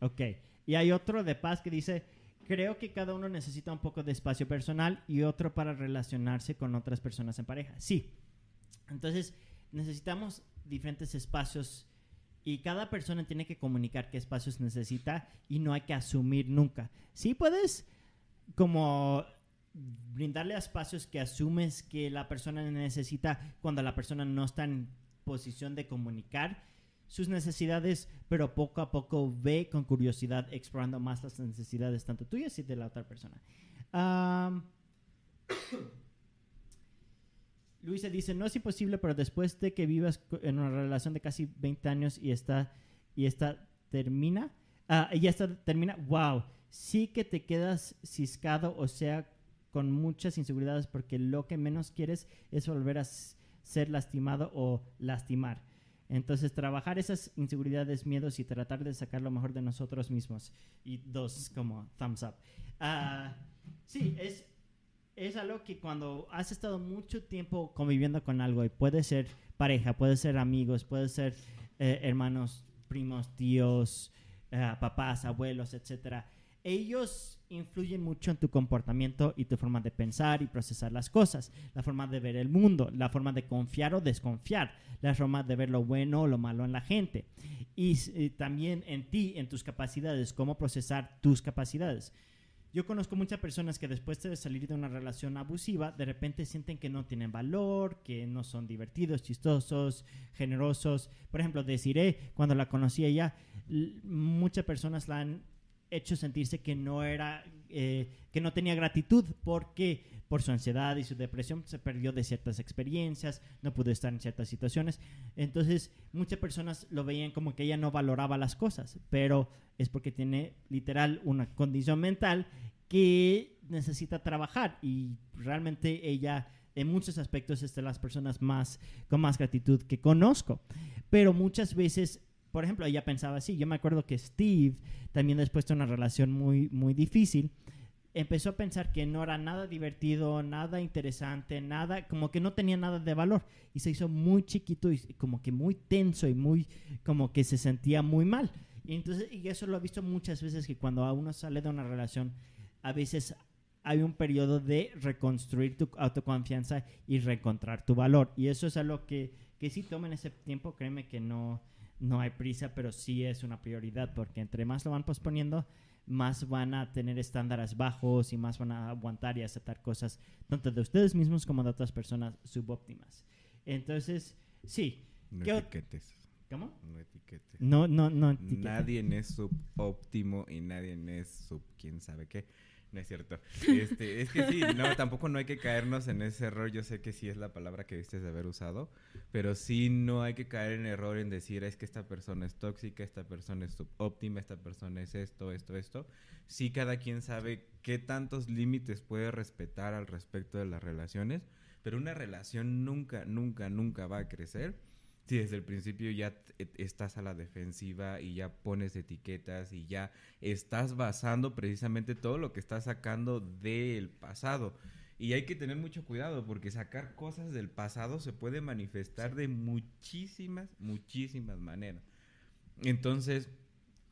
Speaker 1: Ok. Y hay otro de paz que dice, creo que cada uno necesita un poco de espacio personal y otro para relacionarse con otras personas en pareja. Sí. Entonces, necesitamos diferentes espacios y cada persona tiene que comunicar qué espacios necesita y no hay que asumir nunca. Sí puedes como brindarle espacios que asumes que la persona necesita cuando la persona no está en posición de comunicar sus necesidades, pero poco a poco ve con curiosidad explorando más las necesidades tanto tuyas y de la otra persona. Am, Luisa dice, no es imposible, pero después de que vivas en una relación de casi 20 años y esta, y esta termina, ah, y esta termina, wow, sí que te quedas ciscado, o sea, con muchas inseguridades, porque lo que menos quieres es volver a ser lastimado o lastimar. Entonces, trabajar esas inseguridades, miedos y tratar de sacar lo mejor de nosotros mismos. Y dos, como thumbs up. Ah, sí, es, es algo que cuando has estado mucho tiempo conviviendo con algo, y puede ser pareja, puede ser amigos, puede ser eh, hermanos, primos, tíos, eh, papás, abuelos, etcétera, ellos influyen mucho en tu comportamiento y tu forma de pensar y procesar las cosas, la forma de ver el mundo, la forma de confiar o desconfiar, la forma de ver lo bueno o lo malo en la gente y eh, también en ti, en tus capacidades, cómo procesar tus capacidades. Yo conozco muchas personas que después de salir de una relación abusiva, de repente sienten que no tienen valor, que no son divertidos, chistosos, generosos. Por ejemplo, Desiree, cuando la conocí ella, muchas personas la han hecho sentirse que no era, eh, que no tenía gratitud porque por su ansiedad y su depresión se perdió de ciertas experiencias, no pudo estar en ciertas situaciones. Entonces, muchas personas lo veían como que ella no valoraba las cosas, pero es porque tiene literal una condición mental que necesita trabajar y realmente ella en muchos aspectos es de las personas más con más gratitud que conozco. Pero muchas veces, por ejemplo, ella pensaba así. Yo me acuerdo que Steve, también después de una relación muy, muy difícil, empezó a pensar que no era nada divertido, nada interesante, nada, como que no tenía nada de valor. Y se hizo muy chiquito y como que muy tenso y muy, como que se sentía muy mal. Y entonces, y eso lo he visto muchas veces que cuando uno sale de una relación, a veces hay un periodo de reconstruir tu autoconfianza y reencontrar tu valor. Y eso es algo que, que sí tomen ese tiempo, créeme que no, no hay prisa, pero sí es una prioridad, porque entre más lo van posponiendo, más van a tener estándares bajos y más van a aguantar y aceptar cosas, tanto de ustedes mismos como de otras personas subóptimas. Entonces, sí.
Speaker 2: No
Speaker 1: ¿Qué ot-
Speaker 2: etiquetes.
Speaker 1: ¿Cómo?
Speaker 2: No etiquetes.
Speaker 1: No, no.
Speaker 2: Nadie es subóptimo y nadie es sub quién sabe qué. No es cierto. Este, es que sí, no, tampoco no hay que caernos en ese error. Yo sé que sí es la palabra que viste de haber usado, pero sí no hay que caer en error en decir es que esta persona es tóxica, esta persona es subóptima, esta persona es esto, esto, esto. Sí, cada quien sabe qué tantos límites puede respetar al respecto de las relaciones, pero una relación nunca, nunca, nunca va a crecer si desde el principio ya t- estás a la defensiva y ya pones etiquetas y ya estás basando precisamente todo lo que estás sacando del pasado. Y hay que tener mucho cuidado porque sacar cosas del pasado se puede manifestar de muchísimas, muchísimas maneras. Entonces,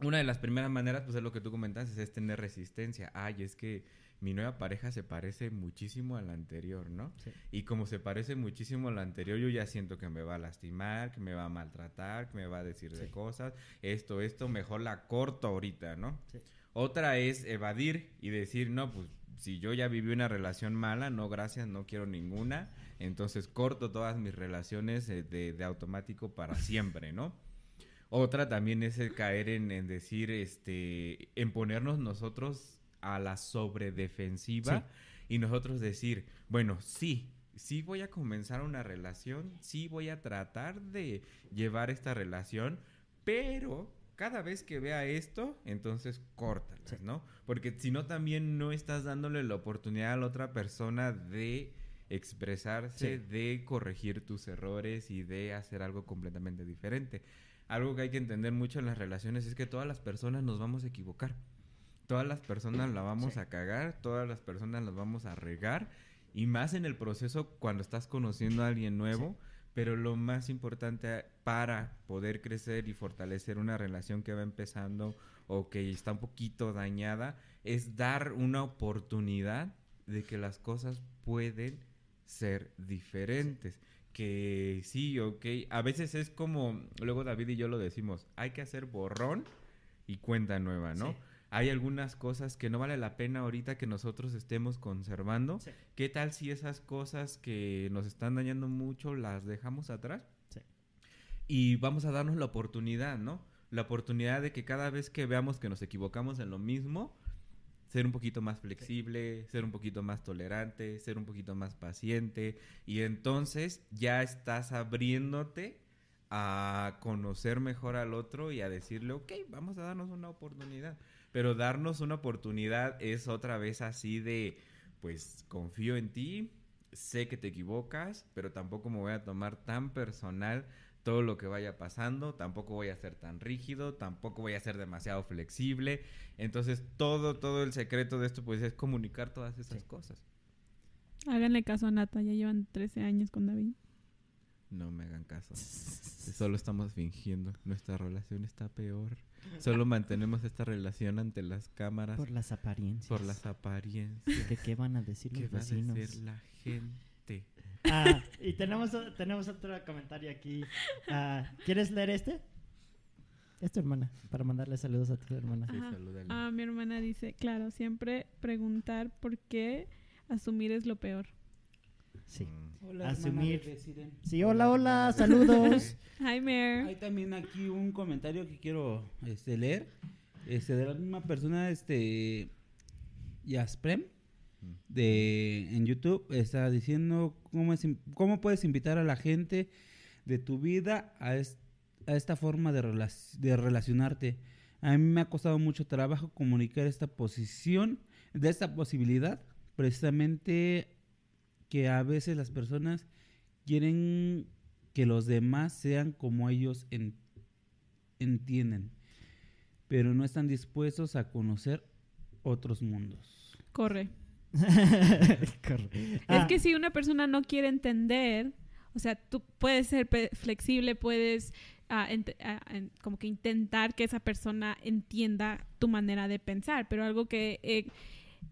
Speaker 2: una de las primeras maneras, pues es lo que tú comentaste, es tener resistencia. Ay, es que mi nueva pareja se parece muchísimo a la anterior, ¿no?
Speaker 1: Sí.
Speaker 2: Y como se parece muchísimo a la anterior, yo ya siento que me va a lastimar, que me va a maltratar, que me va a decir de cosas, esto, esto, mejor la corto ahorita, ¿no?
Speaker 1: Sí.
Speaker 2: Otra es evadir y decir, no, pues si yo ya viví una relación mala, no, gracias, no quiero ninguna, entonces corto todas mis relaciones eh, de, de automático para siempre, ¿no? Otra también es el caer en, en decir, este, en ponernos nosotros a la sobredefensiva y nosotros decir, bueno, sí, sí voy a comenzar una relación, sí voy a tratar de llevar esta relación, pero cada vez que vea esto, entonces córtalas,
Speaker 1: Sí.
Speaker 2: ¿no? Porque si no también no estás dándole la oportunidad a la otra persona de expresarse,
Speaker 1: Sí.
Speaker 2: de corregir tus errores y de hacer algo completamente diferente. Algo que hay que entender mucho en las relaciones es que todas las personas nos vamos a equivocar. Todas las personas la vamos
Speaker 1: Sí.
Speaker 2: a cagar, todas las personas las vamos a regar y más en el proceso cuando estás conociendo a alguien nuevo, pero lo más importante para poder crecer y fortalecer una relación que va empezando o que está un poquito dañada es dar una oportunidad de que las cosas pueden ser diferentes. Que sí, ok. A veces es como, luego David y yo lo decimos, hay que hacer borrón y cuenta nueva, ¿no?
Speaker 1: Sí.
Speaker 2: Hay algunas cosas que no vale la pena ahorita que nosotros estemos conservando.
Speaker 1: Sí.
Speaker 2: ¿Qué tal si esas cosas que nos están dañando mucho las dejamos atrás?
Speaker 1: Sí.
Speaker 2: Y vamos a darnos la oportunidad, ¿no? La oportunidad de que cada vez que veamos que nos equivocamos en lo mismo, ser un poquito más flexible, ser un poquito más tolerante, ser un poquito más paciente. Y entonces ya estás abriéndote a conocer mejor al otro y a decirle, ok, vamos a darnos una oportunidad. Pero darnos una oportunidad es otra vez así de, pues confío en ti, sé que te equivocas, pero tampoco me voy a tomar tan personal todo lo que vaya pasando, tampoco voy a ser tan rígido, tampoco voy a ser demasiado flexible. Entonces, todo, todo el secreto de esto, pues, es comunicar todas esas
Speaker 1: Sí.
Speaker 2: cosas.
Speaker 3: Háganle caso a Nata, ya llevan 13 años con David.
Speaker 2: No me hagan caso. Solo estamos fingiendo. Nuestra relación está peor. Solo mantenemos esta relación ante las cámaras
Speaker 1: Por las apariencias.
Speaker 2: por las apariencias.
Speaker 1: ¿Qué, qué van a decir
Speaker 2: ¿Qué
Speaker 1: los
Speaker 2: va a
Speaker 1: vecinos?
Speaker 2: decir la gente?
Speaker 1: Ah, y tenemos, tenemos otro comentario aquí. Ah, ¿Quieres leer este? Es tu hermana, para mandarle saludos a tu hermana.
Speaker 2: Sí.
Speaker 3: Ah, mi hermana dice, claro, siempre preguntar por qué asumir es lo peor.
Speaker 1: Sí.
Speaker 2: Mm.
Speaker 4: Hola,
Speaker 1: Asumir.
Speaker 4: de Siren.
Speaker 1: Sí, hola, hola, saludos.
Speaker 3: Hi, Mare.
Speaker 4: Hay también aquí un comentario que quiero este, leer. Este, de la misma persona, este. Yasprem, de, en YouTube, está diciendo cómo, es, cómo puedes invitar a la gente de tu vida a, es- a esta forma de, relac- de relacionarte. A mí me ha costado mucho trabajo comunicar esta posición, de esta posibilidad, precisamente que a veces las personas quieren que los demás sean como ellos en- entienden, pero no están dispuestos a conocer otros mundos.
Speaker 3: Corre.
Speaker 1: Corre.
Speaker 3: Es
Speaker 1: Ah,
Speaker 3: que si una persona no quiere entender, o sea, tú puedes ser flexible, puedes ah, ah, como que intentar que esa persona entienda tu manera de pensar, pero algo que he,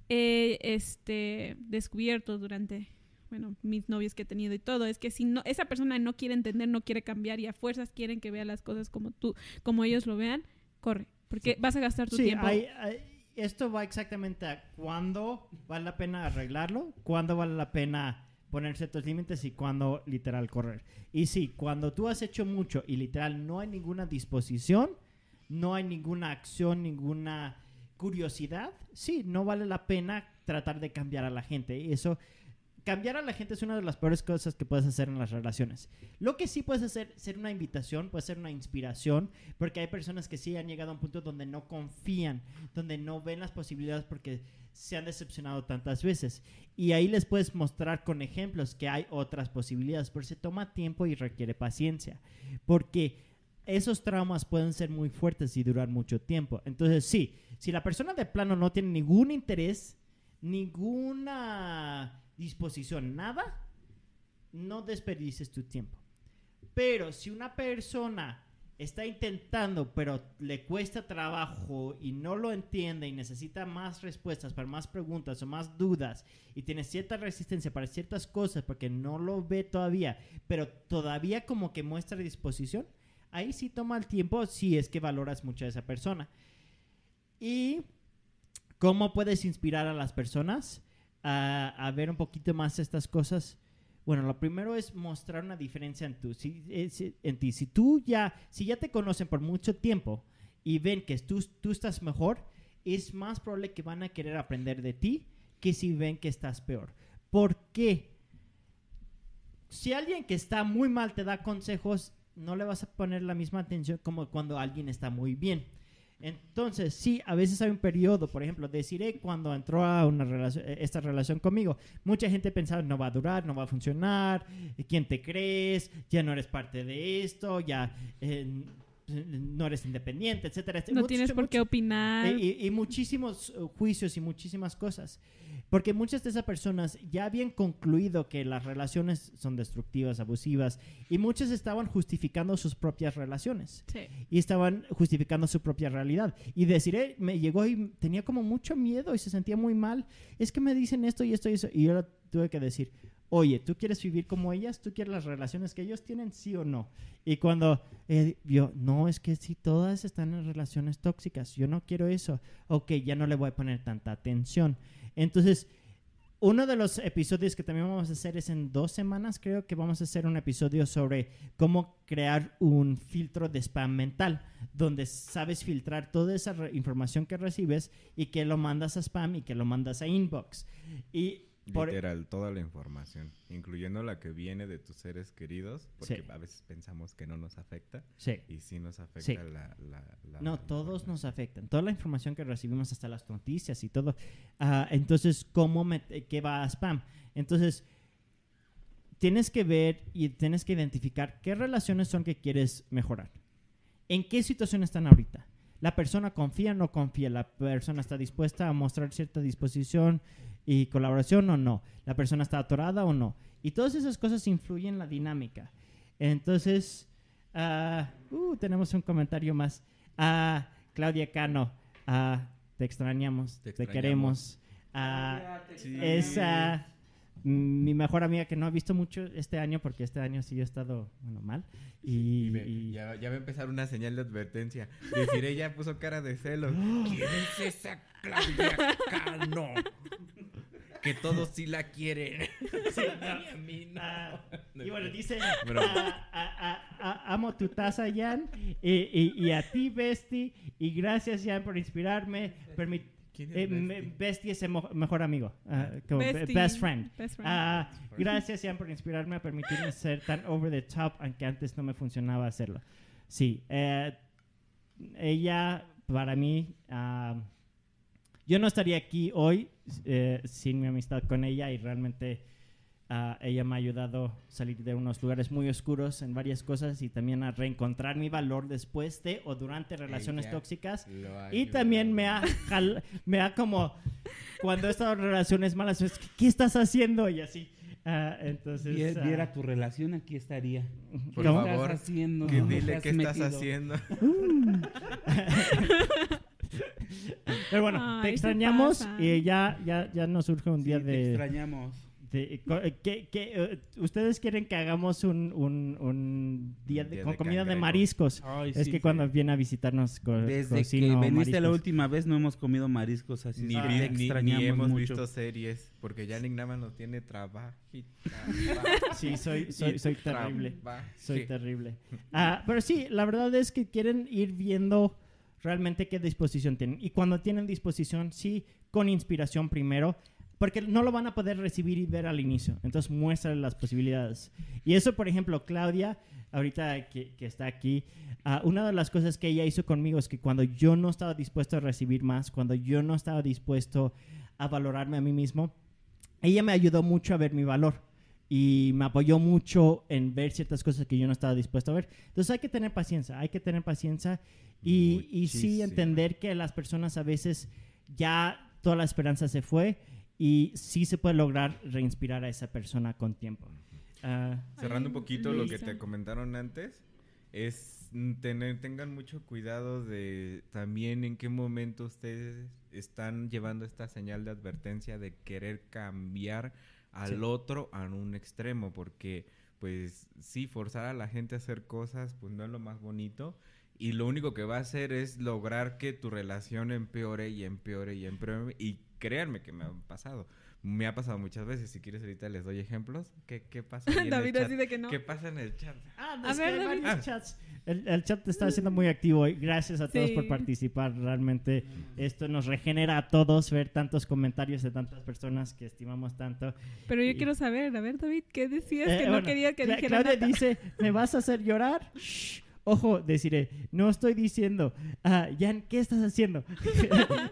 Speaker 3: he, este, descubierto durante, bueno, mis novios que he tenido y todo, es que si no, esa persona no quiere entender, no quiere cambiar y a fuerzas quieren que vea las cosas como tú, como ellos lo vean, corre, porque
Speaker 1: Sí.
Speaker 3: vas a gastar tu
Speaker 1: sí,
Speaker 3: tiempo.
Speaker 1: hay- hay- esto va exactamente a cuándo vale la pena arreglarlo, cuándo vale la pena poner ciertos límites y cuándo literal correr. Y sí, cuando tú has hecho mucho y literal no hay ninguna disposición, no hay ninguna acción, ninguna curiosidad, sí, no vale la pena tratar de cambiar a la gente. Y eso, cambiar a la gente es una de las peores cosas que puedes hacer en las relaciones. Lo que sí puedes hacer, ser una invitación, puede ser una inspiración, porque hay personas que sí han llegado a un punto donde no confían, donde no ven las posibilidades porque se han decepcionado tantas veces. Y ahí les puedes mostrar con ejemplos que hay otras posibilidades, pero se toma tiempo y requiere paciencia, porque esos traumas pueden ser muy fuertes y durar mucho tiempo. Entonces, sí, si la persona de plano no tiene ningún interés, ninguna disposición, nada, no desperdices tu tiempo. Pero si una persona está intentando, pero le cuesta trabajo y no lo entiende y necesita más respuestas para más preguntas o más dudas y tiene cierta resistencia para ciertas cosas porque no lo ve todavía, pero todavía como que muestra disposición, ahí sí toma el tiempo si es que valoras mucho a esa persona. Y cómo puedes inspirar a las personas a, ver un poquito más estas cosas. Bueno, lo primero es mostrar una diferencia en, tu, eh, si- en ti. Si tú ya, si ya te conocen por mucho tiempo y ven que tú, tú estás mejor, es más probable que van a querer aprender de ti que si ven que estás peor. ¿Por qué? Si alguien que está muy mal te da consejos, no le vas a poner la misma atención como cuando alguien está muy bien. Entonces, sí, a veces hay un periodo, por ejemplo, deciré cuando entró a una relación, eh, esta relación conmigo, mucha gente pensaba no va a durar, no va a funcionar, ¿quién te crees? Ya no eres parte de esto, ya eh, no eres independiente, etcétera. etcétera.
Speaker 3: No
Speaker 1: Mucho-
Speaker 3: tienes por qué
Speaker 1: mucho-
Speaker 3: opinar.
Speaker 1: y, y- muchísimos uh, juicios y muchísimas cosas. Porque muchas de esas personas ya habían concluido que las relaciones son destructivas, abusivas, y muchos estaban justificando sus propias relaciones
Speaker 3: Sí.
Speaker 1: y estaban justificando su propia realidad. Y decir, eh, me llegó y tenía como mucho miedo y se sentía muy mal. Es que me dicen esto y esto y eso. Y yo tuve que decir, oye, ¿tú quieres vivir como ellas? ¿Tú quieres las relaciones que ellos tienen? ¿Sí o no? Y cuando yo, no, es que si todas están en relaciones tóxicas, yo no quiero eso. Ok, ya no le voy a poner tanta atención. Entonces, uno de los episodios que también vamos a hacer es en dos semanas, creo que vamos a hacer un episodio sobre cómo crear un filtro de spam mental, donde sabes filtrar toda esa información que recibes y que lo mandas a spam y que lo mandas a inbox. Y por,
Speaker 2: Literal, toda la información, incluyendo la que viene de tus seres queridos, porque
Speaker 1: Sí.
Speaker 2: a veces pensamos que no nos afecta
Speaker 1: sí.
Speaker 2: y sí nos afecta
Speaker 1: Sí.
Speaker 2: la, la- la-
Speaker 1: No, todos nos afectan. Toda la información que recibimos, hasta las noticias y todo. Ah, entonces, ¿cómo me, qué va a spam? Entonces, tienes que ver y tienes que identificar qué relaciones son que quieres mejorar. ¿En qué situación están ahorita? ¿La persona confía o no confía? ¿La persona está dispuesta a mostrar cierta disposición y colaboración o no? ¿La persona está atorada o no? Y todas esas cosas influyen en la dinámica. Entonces, ah, uh, tenemos un comentario más. Ah, Claudia Cano, ah, te extrañamos, te,
Speaker 2: Te
Speaker 1: queremos. Es ah, mi mejor amiga que no he visto mucho este año porque este año sí yo he estado bueno, mal. Y,
Speaker 2: y- ya, ya va a empezar una señal de advertencia. Decir, ella puso cara de celos. ¿Quién es esa Claudia Cano? Que todos sí la quieren.
Speaker 1: Sí, no.
Speaker 2: a mí no.
Speaker 1: Ah, y bueno, dice,
Speaker 2: Broma.
Speaker 1: ah, ah, ah, ah, amo tu taza, Jan, y, y- y a ti, Bestie, y gracias, Jan, por inspirarme. Permi-
Speaker 2: ¿Quién es
Speaker 1: eh,
Speaker 2: Bestie?
Speaker 1: es el mejor amigo, ah, como be-
Speaker 3: Bestie,
Speaker 1: best friend.
Speaker 3: best friend.
Speaker 1: Ah, gracias, Jan, por inspirarme a permitirme ser tan over the top, aunque antes no me funcionaba hacerlo. Sí, eh, ella, para mí, yo no estaría aquí hoy eh, sin mi amistad con ella y realmente ah, ella me ha ayudado a salir de unos lugares muy oscuros en varias cosas y también a reencontrar mi valor después de o durante relaciones
Speaker 2: Ella
Speaker 1: tóxicas. Y también me ha, jal- me ha como, cuando he estado en relaciones malas, es, ¿qué estás haciendo? Y así. Ah, entonces...
Speaker 4: Si
Speaker 1: ah,
Speaker 4: viera tu relación, aquí estaría.
Speaker 2: Por
Speaker 4: ¿Qué
Speaker 2: favor,
Speaker 4: estás haciendo?
Speaker 2: que
Speaker 4: ¿Dónde
Speaker 2: dile qué estás
Speaker 4: metido?
Speaker 2: haciendo.
Speaker 1: Pero bueno,
Speaker 3: Ay,
Speaker 1: te extrañamos y ya, ya, ya nos surge un
Speaker 4: Sí,
Speaker 1: día
Speaker 4: te
Speaker 1: de...
Speaker 4: extrañamos.
Speaker 1: de- eh, ¿qué- qué, eh, ¿Ustedes quieren que hagamos un, un, un día, de,
Speaker 2: día
Speaker 1: con
Speaker 2: de
Speaker 1: comida de mariscos?
Speaker 4: Ay,
Speaker 1: es
Speaker 4: sí,
Speaker 1: que
Speaker 4: sí.
Speaker 1: cuando viene a visitarnos co
Speaker 4: Desde
Speaker 1: cocino
Speaker 4: que veniste la última vez no hemos comido mariscos, así
Speaker 2: Ni, vi-
Speaker 4: te
Speaker 2: ni- ni
Speaker 4: extrañamos
Speaker 2: hemos
Speaker 4: mucho.
Speaker 2: visto series, porque ya más nos tiene trabajo.
Speaker 1: Sí, soy, soy, soy terrible. Soy terrible. Ah, pero sí, la verdad es que quieren ir viendo realmente qué disposición tienen. Y cuando tienen disposición, sí, con inspiración primero, porque no lo van a poder recibir y ver al inicio. Entonces, muéstrale las posibilidades. Y eso, por ejemplo, Claudia, ahorita que, que está aquí, ah, una de las cosas que ella hizo conmigo es que cuando yo no estaba dispuesto a recibir más, cuando yo no estaba dispuesto a valorarme a mí mismo, ella me ayudó mucho a ver mi valor y me apoyó mucho en ver ciertas cosas que yo no estaba dispuesto a ver. Entonces hay que tener paciencia, hay que tener paciencia y, y sí entender que las personas a veces ya toda la esperanza se fue y sí se puede lograr reinspirar a esa persona con tiempo. Ah,
Speaker 2: Cerrando un poquito lo que te comentaron antes, es tener, tengan mucho cuidado de también en qué momento ustedes están llevando esta señal de advertencia de querer cambiar al
Speaker 1: Sí.
Speaker 2: otro a un extremo, porque pues sí, forzar a la gente a hacer cosas pues no es lo más bonito y lo único que va a hacer es lograr que tu relación empeore y empeore y empeore y créanme que me ha pasado. Me ha pasado muchas veces. Si quieres ahorita les doy ejemplos. ¿Qué, qué pasa en el
Speaker 3: David
Speaker 2: chat?
Speaker 3: así de que no.
Speaker 2: ¿Qué pasa en el chat?
Speaker 1: Ah,
Speaker 3: A ver, David.
Speaker 2: Ah.
Speaker 1: chats. El, el chat está siendo muy activo y gracias a todos
Speaker 3: Sí.
Speaker 1: por participar. Realmente esto nos regenera a todos ver tantos comentarios de tantas personas que estimamos tanto.
Speaker 3: Pero yo
Speaker 1: Y-
Speaker 3: quiero saber, a ver, David, ¿qué decías
Speaker 1: Eh,
Speaker 3: que no quería que dijera
Speaker 1: Claudia
Speaker 3: nada?
Speaker 1: dice, ¿me vas a hacer llorar? Shh. Ojo, deciré, no estoy diciendo, ah, Jan, ¿qué estás haciendo?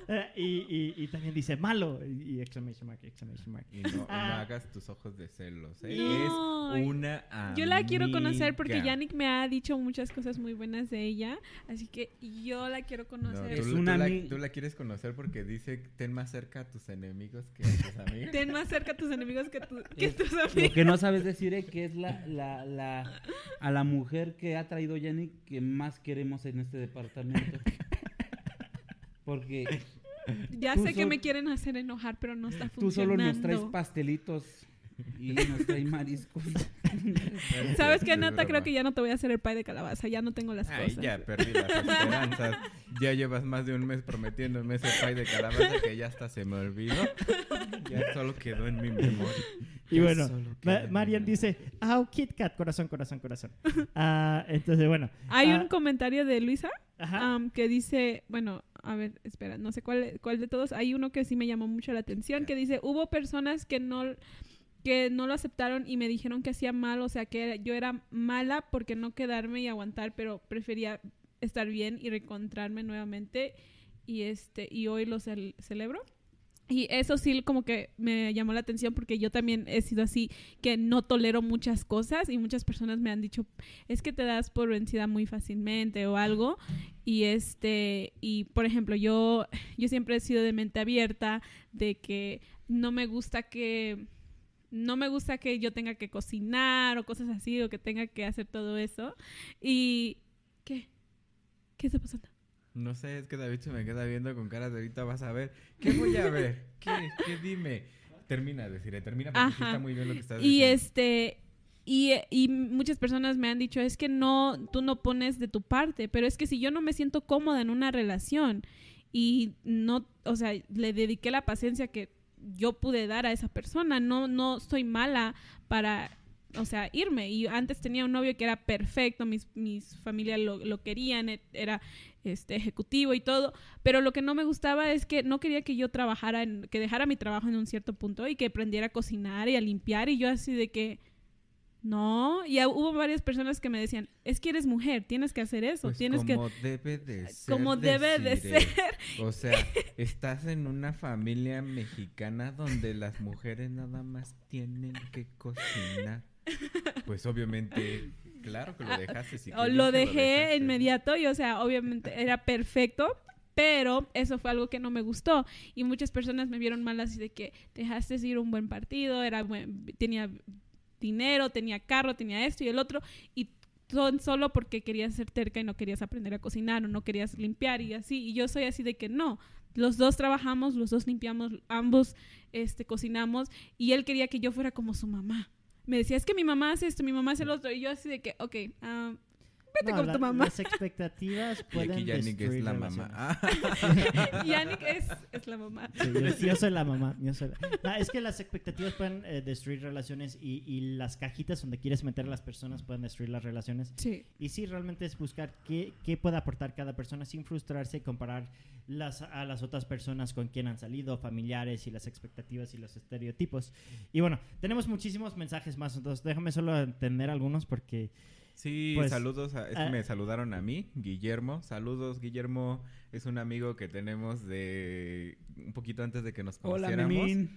Speaker 1: Eh, y, y- y también dice, malo, y, y exclamation mark, exclamation mark.
Speaker 2: Y no, no
Speaker 1: Ah.
Speaker 2: hagas tus ojos de celos. ¿eh?
Speaker 3: No,
Speaker 2: es una
Speaker 3: Yo la quiero conocer porque
Speaker 2: amiga.
Speaker 3: Yannick me ha dicho muchas cosas muy buenas de ella, así que yo la quiero
Speaker 2: No,
Speaker 3: conocer.
Speaker 2: tú,
Speaker 4: Es
Speaker 2: tú
Speaker 4: una
Speaker 2: la,
Speaker 4: ami-
Speaker 2: tú la quieres conocer porque dice ten más cerca a tus enemigos que a tus amigos.
Speaker 3: Ten más cerca a tus enemigos que, tu- que
Speaker 4: Es-
Speaker 3: tus
Speaker 4: Lo
Speaker 3: amigos.
Speaker 4: que no sabes decir es que es la, la, la, a la mujer que ha traído Yannick que más queremos en este departamento. Porque
Speaker 3: Ya sé que me quieren hacer enojar, pero no está
Speaker 4: tú solo
Speaker 3: funcionando.
Speaker 4: nos traes pastelitos y nos traes mariscos.
Speaker 3: ¿Sabes qué, Nata? Creo que ya no te voy a hacer el pie de calabaza, ya no tengo las
Speaker 2: Ay,
Speaker 3: cosas.
Speaker 2: ya perdí las esperanzas. Ya llevas más de un mes prometiéndome ese pay de calabaza que ya hasta se me olvidó. Ya solo quedó en mi memoria.
Speaker 1: Y
Speaker 2: Ya
Speaker 1: bueno, Ma- Marian dice, ah, Kit Kat, corazón, corazón, corazón. Ah, entonces, bueno.
Speaker 3: Hay
Speaker 1: ah,
Speaker 3: un comentario de Luisa am, que dice, bueno, a ver, espera, no sé cuál, cuál de todos. Hay uno que sí me llamó mucho la atención, que dice, hubo personas que no que no lo aceptaron y me dijeron que hacía mal, o sea, que yo era mala porque no quedarme y aguantar, pero prefería estar bien y reencontrarme nuevamente y este y hoy lo cel- celebro. Y eso sí como que me llamó la atención porque yo también he sido así, que no tolero muchas cosas y muchas personas me han dicho, es que te das por vencida muy fácilmente o algo. Y este, y por ejemplo, yo, yo siempre he sido de mente abierta, de que no me gusta que, no me gusta que yo tenga que cocinar o cosas así, o que tenga que hacer todo eso. Y, ¿qué? ¿Qué está pasando?
Speaker 2: No sé, es que David se me queda viendo con cara de ahorita vas a ver. ¿Qué voy a ver? ¿Qué? ¿Qué dime? Termina, deciré, termina porque
Speaker 3: Ajá.
Speaker 2: está muy bien lo que estás
Speaker 3: Y
Speaker 2: diciendo.
Speaker 3: este y, y muchas personas me han dicho, es que no, tú no pones de tu parte, pero es que si yo no me siento cómoda en una relación y no, o sea, le dediqué la paciencia que yo pude dar a esa persona, no, no soy mala para, o sea, irme. Y antes tenía un novio que era perfecto, mis, mis familias lo, lo querían, e- era este ejecutivo y todo, pero lo que no me gustaba es que no quería que yo trabajara, en, que dejara mi trabajo en un cierto punto y que aprendiera a cocinar y a limpiar y yo así de que no, y hubo varias personas que me decían, es que eres mujer, tienes que hacer eso,
Speaker 2: Pues
Speaker 3: tienes que
Speaker 2: como debe de ser.
Speaker 3: como debe de ser.
Speaker 2: O sea, estás en una familia mexicana donde las mujeres nada más tienen que cocinar. Pues obviamente, claro que lo dejaste. qué
Speaker 3: O
Speaker 2: bien
Speaker 3: lo dejé
Speaker 2: dejaste.
Speaker 3: inmediato y o sea, obviamente era perfecto, pero eso fue algo que no me gustó y muchas personas me vieron mal así de que dejaste ir un buen partido, era buen- tenía dinero, tenía carro, tenía esto y el otro y son solo porque querías ser terca y no querías aprender a cocinar o no querías limpiar y así y yo soy así de que no los dos trabajamos, los dos limpiamos, ambos este, cocinamos y él quería que yo fuera como su mamá. Me decía, es que mi mamá hace esto, mi mamá hace lo otro. Y yo así de que, ok, ah, vete
Speaker 1: No,
Speaker 3: con
Speaker 1: la-
Speaker 3: tu mamá.
Speaker 1: Las expectativas
Speaker 2: Y
Speaker 1: pueden
Speaker 2: aquí Yannick es
Speaker 1: destruir
Speaker 2: la mamá.
Speaker 1: relaciones.
Speaker 2: Ah,
Speaker 3: Yannick es, es la mamá.
Speaker 1: Sí, yo, yo soy la mamá. yo soy la- No, es que las expectativas pueden eh, destruir relaciones y, y las cajitas donde quieres meter a las personas pueden destruir las relaciones.
Speaker 3: Sí.
Speaker 1: Y sí, realmente es buscar qué, qué puede aportar cada persona sin frustrarse y comparar las, a las otras personas con quien han salido, familiares y las expectativas y los estereotipos. Y bueno, tenemos muchísimos mensajes más, entonces déjame solo entender algunos porque...
Speaker 2: Sí,
Speaker 1: Pues,
Speaker 2: saludos. A, es que
Speaker 1: ah.
Speaker 2: me saludaron a mí, Guillermo. Saludos, Guillermo. Es un amigo que tenemos de un poquito antes de que nos
Speaker 4: Hola,
Speaker 2: conociéramos.
Speaker 4: Memín.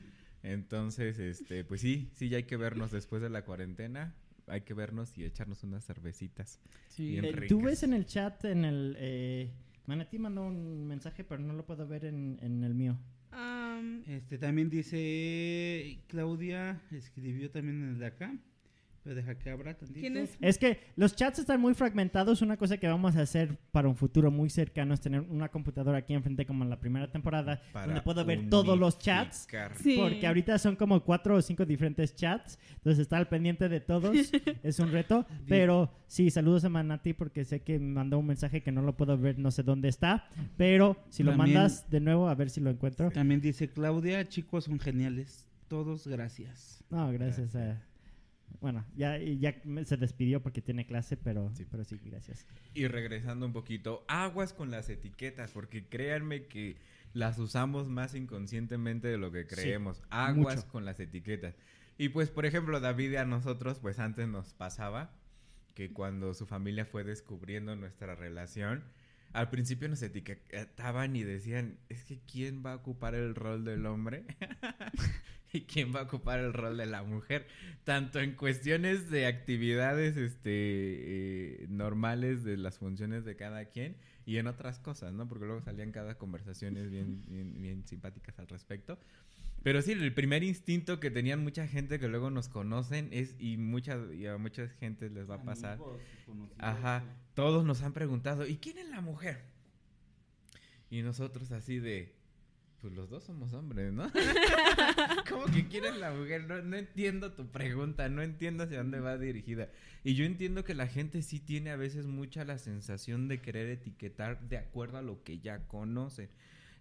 Speaker 2: Entonces, este, pues sí, sí, ya hay que vernos después de la cuarentena. Hay que vernos y echarnos unas cervecitas.
Speaker 4: Sí.
Speaker 2: Bien
Speaker 1: Eh,
Speaker 2: ricas.
Speaker 1: Tú ves en el chat, en el... Eh, Manatí mandó un mensaje, pero no lo puedo ver en, en el mío.
Speaker 4: Este también dice Claudia, escribió también en el de acá, Pero deja que abra tantito.
Speaker 3: ¿Quién es?
Speaker 1: Es que los chats están muy fragmentados. Una cosa que vamos a hacer para un futuro muy cercano es tener una computadora aquí enfrente como en la primera temporada
Speaker 2: Para
Speaker 1: donde puedo ver todos los chats.
Speaker 3: Sí.
Speaker 1: Porque ahorita son como cuatro o cinco diferentes chats. Entonces estar al pendiente de todos es un reto. Pero sí, saludos a Manati porque sé que me mandó un mensaje que no lo puedo ver, no sé dónde está. Pero si lo
Speaker 4: También-
Speaker 1: mandas de nuevo, a ver si lo encuentro.
Speaker 4: También dice Claudia, chicos son geniales. Todos gracias.
Speaker 1: No, gracias a... Bueno, ya, ya se despidió porque tiene clase, pero
Speaker 2: Sí.
Speaker 1: pero sí gracias.
Speaker 2: Y regresando un poquito, aguas con las etiquetas, porque créanme que las usamos más inconscientemente de lo que
Speaker 1: Sí,
Speaker 2: creemos. aguas
Speaker 1: mucho.
Speaker 2: con las etiquetas. Y pues, por ejemplo, David y a nosotros, pues antes nos pasaba que cuando su familia fue descubriendo nuestra relación, al principio nos etiquetaban y decían, es que ¿quién va a ocupar el rol del hombre? ¿Y quién va a ocupar el rol de la mujer? Tanto en cuestiones de actividades este, eh, normales de las funciones de cada quien y en otras cosas, ¿no? Porque luego salían cada conversaciones bien, bien, bien simpáticas al respecto. Pero sí, el primer instinto que tenían mucha gente que luego nos conocen es, y, mucha, y a mucha gente les va a pasar, Ajá, todos nos han preguntado, ¿y quién es la mujer? Y nosotros así de, pues los dos somos hombres, ¿no? ¿Cómo que quién es la mujer? No, no entiendo tu pregunta, no entiendo hacia dónde va dirigida. Y yo entiendo que la gente sí tiene a veces mucha la sensación de querer etiquetar de acuerdo a lo que ya conoce.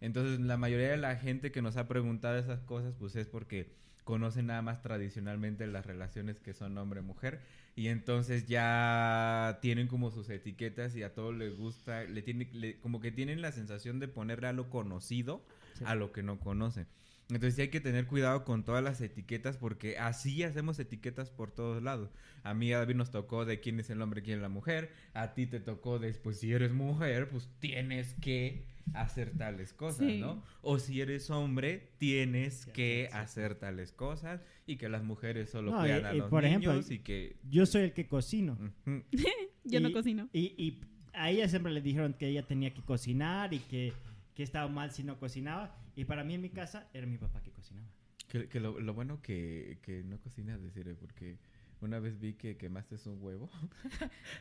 Speaker 2: Entonces, la mayoría de la gente que nos ha preguntado esas cosas, pues es porque conocen nada más tradicionalmente las relaciones que son hombre-mujer y entonces ya tienen como sus etiquetas y a todos les gusta, le tiene, le- como que tienen la sensación de ponerle a lo conocido
Speaker 1: Sí.
Speaker 2: a lo que no conocen. Entonces sí hay que tener cuidado con todas las etiquetas porque así hacemos etiquetas por todos lados. A mí a David nos tocó de quién es el hombre, quién es la mujer. A ti te tocó de, pues si eres mujer, pues tienes que hacer tales cosas,
Speaker 3: Sí.
Speaker 2: ¿no? O si eres hombre, tienes
Speaker 1: Sí,
Speaker 2: que
Speaker 1: sí.
Speaker 2: hacer tales cosas y que las mujeres solo
Speaker 1: No,
Speaker 2: cuidan
Speaker 1: y-
Speaker 2: a
Speaker 1: y
Speaker 2: los
Speaker 1: por ejemplo,
Speaker 2: niños y que...
Speaker 1: Yo soy el que cocino.
Speaker 3: Yo no cocino.
Speaker 1: Y, y a ella siempre le dijeron que ella tenía que cocinar y que, que estaba mal si no cocinaba. Y para mí en mi casa era mi papá que cocinaba.
Speaker 2: Que, lo, bueno que, que no cocinas, decir, porque una vez vi que quemaste un huevo.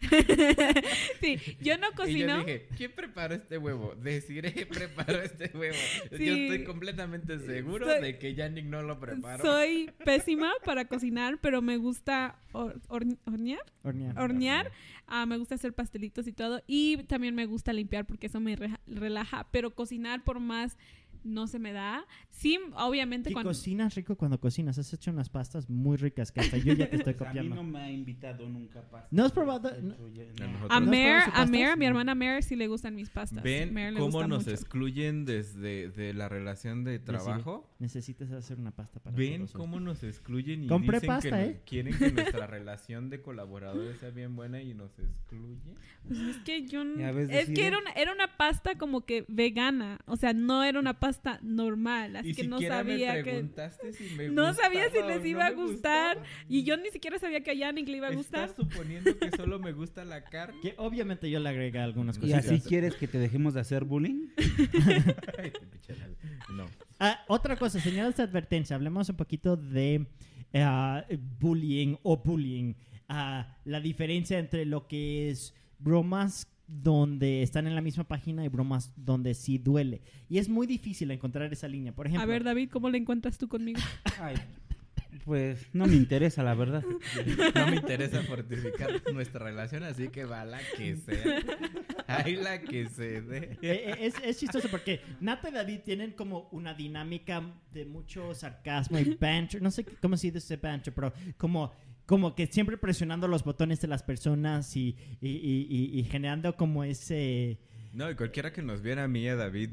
Speaker 3: sí, yo no
Speaker 2: Y
Speaker 3: cocino.
Speaker 2: yo dije, ¿quién preparó este huevo? Deciré preparó este huevo. Yo estoy completamente seguro
Speaker 3: Soy-
Speaker 2: de que Yannick no lo preparó.
Speaker 3: Soy pésima para cocinar, pero me gusta hor- horn- hornear.
Speaker 1: Hornear.
Speaker 3: Hornear. Ah, me gusta hacer pastelitos y todo. Y también me gusta limpiar porque eso me relaja. Pero cocinar por más no se me da. Sí, obviamente
Speaker 1: Y
Speaker 3: cuando...
Speaker 1: cocinas rico cuando cocinas. Has hecho unas pastas muy ricas que hasta yo ya te estoy
Speaker 4: Pues a mí
Speaker 1: copiando.
Speaker 4: no me ha invitado nunca pasta.
Speaker 1: ¿No has probado? No.
Speaker 2: A
Speaker 4: no.
Speaker 2: nosotros.
Speaker 3: A
Speaker 1: ¿No has
Speaker 3: Mer, a? Mer, a mi hermana Mer sí le gustan mis pastas.
Speaker 2: ¿Ven
Speaker 3: Mer le
Speaker 2: cómo
Speaker 3: gusta
Speaker 2: nos
Speaker 3: mucho.
Speaker 2: excluyen desde de la relación de trabajo?
Speaker 1: Necesitas hacer una pasta para
Speaker 2: ¿Ven cómo nos excluyen y
Speaker 1: Compré
Speaker 2: dicen
Speaker 1: pasta,
Speaker 2: que
Speaker 1: ¿eh?
Speaker 2: quieren que nuestra relación de colaboradores sea bien buena y nos excluyen?
Speaker 3: Pues es que yo es
Speaker 4: decide.
Speaker 3: que era una, era una pasta como que vegana, o sea, no era una pasta normal, así
Speaker 2: y
Speaker 3: que no sabía
Speaker 2: me
Speaker 3: que
Speaker 2: preguntaste si me
Speaker 3: no sabía si les
Speaker 2: no
Speaker 3: iba a
Speaker 2: me
Speaker 3: gustar
Speaker 2: gustaba.
Speaker 3: y yo ni siquiera sabía que a Yannick le iba a gustar.
Speaker 2: ¿Estás suponiendo que solo me gusta la carne?
Speaker 1: Que obviamente yo le agregué algunas
Speaker 2: Y
Speaker 4: ¿Y así quieres que te dejemos de hacer bullying?
Speaker 2: No.
Speaker 1: Ah, otra cosa, señales de advertencia. Hablemos un poquito de ah, bullying o bullying. Ah, la diferencia entre lo que es bromas donde están en la misma página y bromas donde sí duele. Y es muy difícil encontrar esa línea. Por ejemplo,
Speaker 3: A ver, David, ¿cómo le encuentras tú conmigo?
Speaker 4: Ay, pues no me interesa, la verdad.
Speaker 2: No me interesa fortificar nuestra relación, así que va la que sea. Ahí la que se dé.
Speaker 1: Eh, eh, es, es chistoso porque Nata y David tienen como una dinámica de mucho sarcasmo y banter. No sé cómo se dice banter, pero como, como que siempre presionando los botones de las personas y, y, y- y- generando como ese...
Speaker 2: No, y cualquiera que nos viera a mí y a David,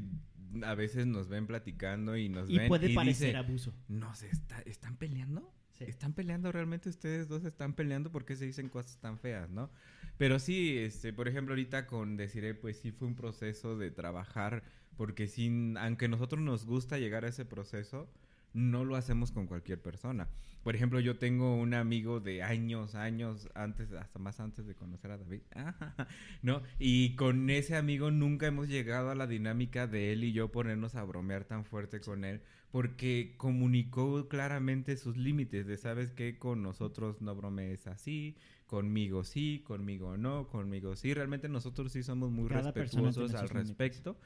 Speaker 2: a veces nos ven platicando y nos
Speaker 1: Y
Speaker 2: ven
Speaker 1: puede
Speaker 2: y
Speaker 1: parecer
Speaker 2: dice,
Speaker 1: abuso.
Speaker 2: no sé, está- ¿están peleando?
Speaker 1: Sí.
Speaker 2: ¿Están peleando realmente ustedes dos? ¿Están peleando porque se dicen cosas tan feas, no? Pero sí, este, por ejemplo, ahorita con Desiree, pues sí fue un proceso de trabajar, porque sin, aunque a nosotros nos gusta llegar a ese proceso, no lo hacemos con cualquier persona. Por ejemplo, yo tengo un amigo de años, años antes, hasta más antes de conocer a David, ¿no? Y con ese amigo nunca hemos llegado a la dinámica de él y yo ponernos a bromear tan fuerte con él, porque comunicó claramente sus límites de, ¿sabes qué? Con nosotros no bromees así, conmigo sí, conmigo no, conmigo sí. Realmente nosotros sí somos muy
Speaker 1: Cada
Speaker 2: respetuosos al
Speaker 1: límites.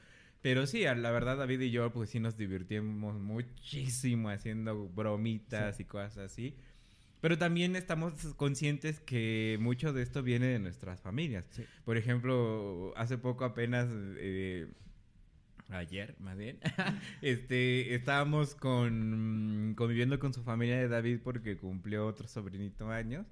Speaker 2: Pero sí, la verdad David y yo pues sí nos divirtimos muchísimo haciendo bromitas y cosas así. Pero también estamos conscientes que mucho de esto viene de nuestras familias.
Speaker 1: Sí.
Speaker 2: Por ejemplo, hace poco apenas, eh, ayer más bien, este, estábamos con, conviviendo con su familia de David porque cumplió otro sobrinito años.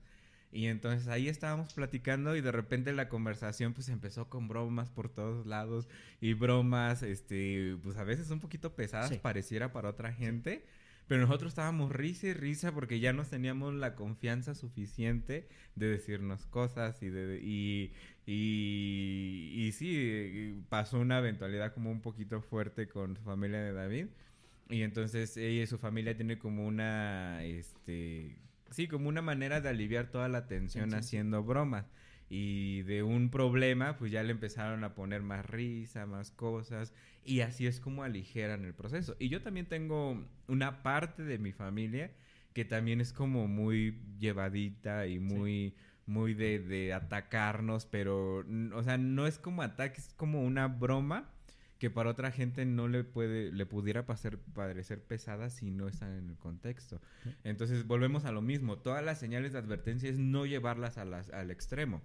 Speaker 2: Y entonces ahí estábamos platicando y de repente la conversación pues empezó con bromas por todos lados y bromas, este, pues a veces un poquito pesadas
Speaker 1: Sí.
Speaker 2: pareciera para otra gente. Pero nosotros estábamos risa y risa porque ya nos teníamos la confianza suficiente de decirnos cosas y de y, y, y sí, pasó una eventualidad como un poquito fuerte con su familia de David. Y entonces ella y su familia tienen como una, este, sí, como una manera de aliviar toda la tensión
Speaker 1: sí.
Speaker 2: haciendo bromas. Y de un problema, pues ya le empezaron a poner más risa, más cosas. Y así es como aligeran el proceso. Y yo también tengo una parte de mi familia que también es como muy llevadita y muy, muy de, de atacarnos, pero, o sea, no es como ataque, es como una broma que para otra gente no le puede, le pudiera pasar, parecer pesada si no están en el contexto. Entonces volvemos a lo mismo, todas las señales de advertencia es no llevarlas a las- al extremo.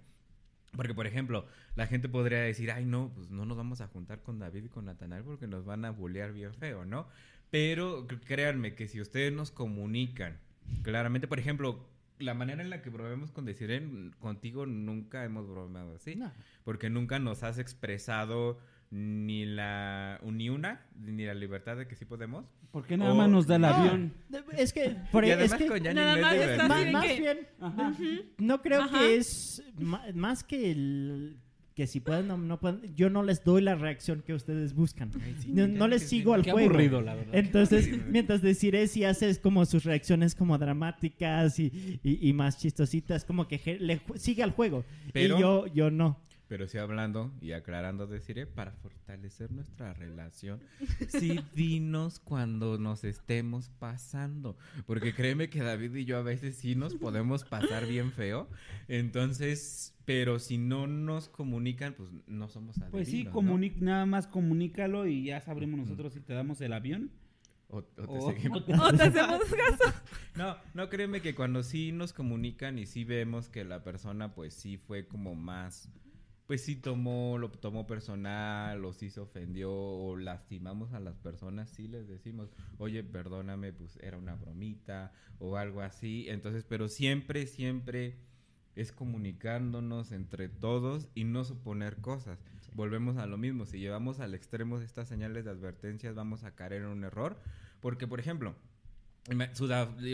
Speaker 2: Porque, por ejemplo, la gente podría decir, ay, no, pues no nos vamos a juntar con David y con Natanael porque nos van a bullear bien feo, ¿no? Pero créanme que si ustedes nos comunican claramente, por ejemplo, la manera en la que bromeamos con Desiree, contigo nunca hemos bromeado así.
Speaker 1: No.
Speaker 2: Porque nunca nos has expresado ni la ni una ni la libertad de que sí podemos.
Speaker 4: ¿Por qué nada
Speaker 2: O-
Speaker 4: más nos da el
Speaker 1: No,
Speaker 4: avión?
Speaker 1: Es que, por
Speaker 2: y
Speaker 1: es
Speaker 2: además
Speaker 1: que
Speaker 2: con Yanni
Speaker 3: Nada
Speaker 2: no es
Speaker 3: más está
Speaker 1: más
Speaker 3: que-
Speaker 1: bien,
Speaker 4: Ajá.
Speaker 1: no creo
Speaker 3: Ajá.
Speaker 1: que es más que el que si pueden o no pueden, yo no les doy la reacción que ustedes buscan.
Speaker 2: Ay, sí,
Speaker 1: No, no les sigo al
Speaker 4: Qué
Speaker 1: juego.
Speaker 4: aburrido, la verdad.
Speaker 1: Entonces,
Speaker 2: aburrido.
Speaker 1: mientras deciré si haces como sus reacciones como dramáticas y, y- y más chistositas, como que le sigue al juego.
Speaker 2: Pero-
Speaker 1: y yo, yo no.
Speaker 2: Pero sí hablando y aclarando, deciré, para fortalecer nuestra relación, sí dinos cuando nos estemos pasando. Porque créeme que David y yo a veces sí nos podemos pasar bien feo. Entonces, pero si no nos comunican, pues no somos adivinos,
Speaker 4: Pues sí,
Speaker 2: ¿no?
Speaker 4: comuni- nada más comunícalo y ya sabremos nosotros si te damos el avión.
Speaker 2: O, o te
Speaker 4: o-
Speaker 2: seguimos.
Speaker 3: O te hacemos caso.
Speaker 2: No, no créeme que cuando sí nos comunican y sí vemos que la persona pues sí fue como más, pues sí tomó, lo tomó personal o sí se ofendió o lastimamos a las personas, sí les decimos, oye, perdóname, pues era una bromita o algo así. Entonces, pero siempre, siempre es comunicándonos entre todos y no suponer cosas. Volvemos a lo mismo, si llevamos al extremo de estas señales de advertencias vamos a caer en un error, porque por ejemplo,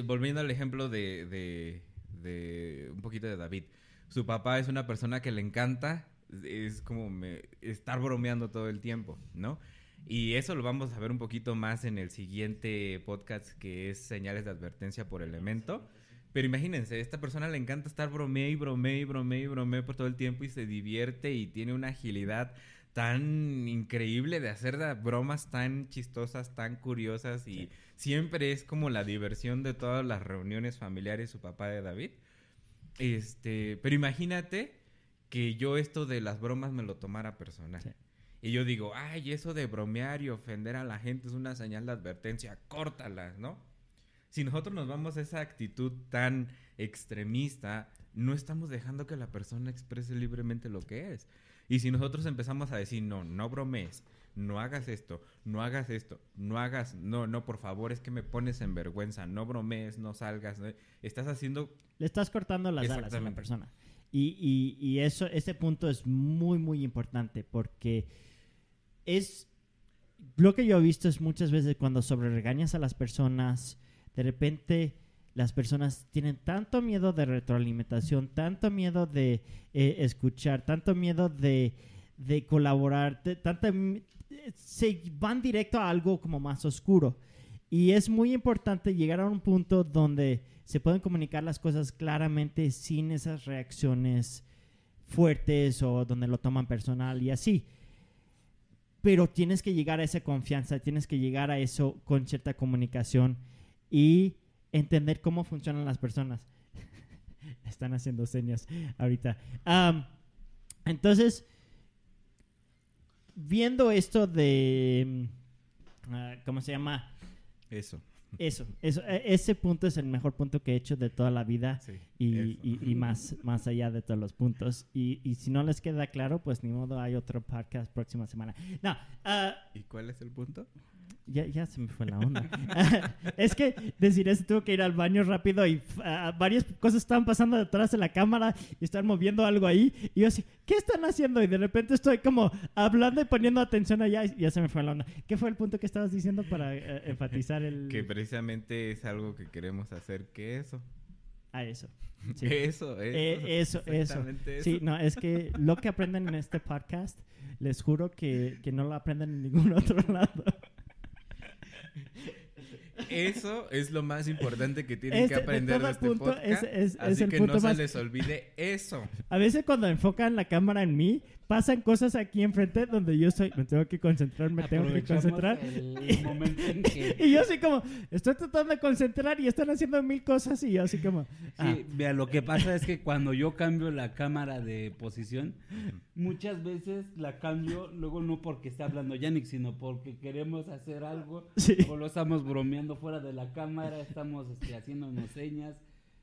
Speaker 2: volviendo al ejemplo de, de- de un poquito de David, su papá es una persona que le encanta, es como me- estar bromeando todo el tiempo, ¿no? Y eso lo vamos a ver un poquito más en el siguiente podcast que es señales de advertencia por elemento. Pero imagínense, esta persona le encanta estar bromee y bromee y bromee y bromee por todo el tiempo y se divierte y tiene una agilidad tan increíble de hacer bromas tan chistosas, tan curiosas y siempre es como la diversión de todas las reuniones familiares su papá de David. Este, pero imagínate que yo esto de las bromas me lo tomara personal.
Speaker 1: Sí.
Speaker 2: Y yo digo, ay, eso de bromear y ofender a la gente es una señal de advertencia, córtalas, ¿no? Si nosotros nos vamos a esa actitud tan extremista, no estamos dejando que la persona exprese libremente lo que es. Y si nosotros empezamos a decir, no, no bromees, no hagas esto, no hagas esto, no hagas, no, no, por favor, es que me pones en vergüenza, no bromees, no salgas, ¿no? estás haciendo
Speaker 1: Le estás cortando las alas a la persona. Y, y- eso, ese punto es muy, muy importante porque es lo que yo he visto es muchas veces cuando sobre regañas a las personas, de repente las personas tienen tanto miedo de retroalimentación, tanto miedo de eh, escuchar, tanto miedo de, de colaborar, m- se van directo a algo como más oscuro. Y es muy importante llegar a un punto donde se pueden comunicar las cosas claramente sin esas reacciones fuertes o donde lo toman personal y así. pero tienes que llegar a esa confianza, tienes que llegar a eso con cierta comunicación y entender cómo funcionan las personas. Están haciendo señas ahorita. Entonces, viendo esto de, mm, ah, ¿cómo se llama?
Speaker 2: Eso.
Speaker 1: Eso, eso, e- ese punto es el mejor punto que he hecho de toda la vida. Y,
Speaker 2: eso.
Speaker 1: y- y más, más allá de todos los puntos. Y, y si no les queda claro, pues ni modo, hay otro podcast próxima semana. No, ah,
Speaker 2: ¿Y cuál es el punto?
Speaker 1: ya, ya se me fue la onda. es que decir eso, tuvo que ir al baño rápido y ah, varias cosas estaban pasando detrás de la cámara y estaban moviendo algo ahí. Y yo así, ¿qué están haciendo? Y de repente estoy como hablando y poniendo atención allá y ya se me fue la onda. ¿Qué fue el punto que estabas diciendo para eh, enfatizar el...
Speaker 2: Que precisamente es algo que queremos hacer, que eso.
Speaker 1: A eso. Sí.
Speaker 2: Eso, eso.
Speaker 1: Eh, eso, eso. Sí, no, es que lo que aprenden en este podcast, les juro que, que no lo aprenden en ningún otro lado.
Speaker 2: Eso es lo más importante que tienen
Speaker 1: Este,
Speaker 2: que
Speaker 1: de
Speaker 2: aprender
Speaker 1: todo
Speaker 2: de este
Speaker 1: punto,
Speaker 2: podcast.
Speaker 1: es- es- es
Speaker 2: así
Speaker 1: el
Speaker 2: que
Speaker 1: punto
Speaker 2: no
Speaker 1: más-
Speaker 2: se les olvide eso.
Speaker 1: A veces cuando enfocan la cámara en mí, pasan cosas aquí enfrente donde yo estoy, me tengo que concentrar, me tengo que concentrar.
Speaker 4: El momento en que...
Speaker 1: Y yo así como, estoy tratando de concentrar y están haciendo mil cosas y yo así como, ah,
Speaker 4: Sí, vea, lo que pasa es que cuando yo cambio la cámara de posición, muchas veces la cambio, luego no porque esté hablando Yannick, sino porque queremos hacer algo,
Speaker 1: Sí.
Speaker 4: o lo estamos bromeando fuera de la cámara, estamos este, haciéndonos señas,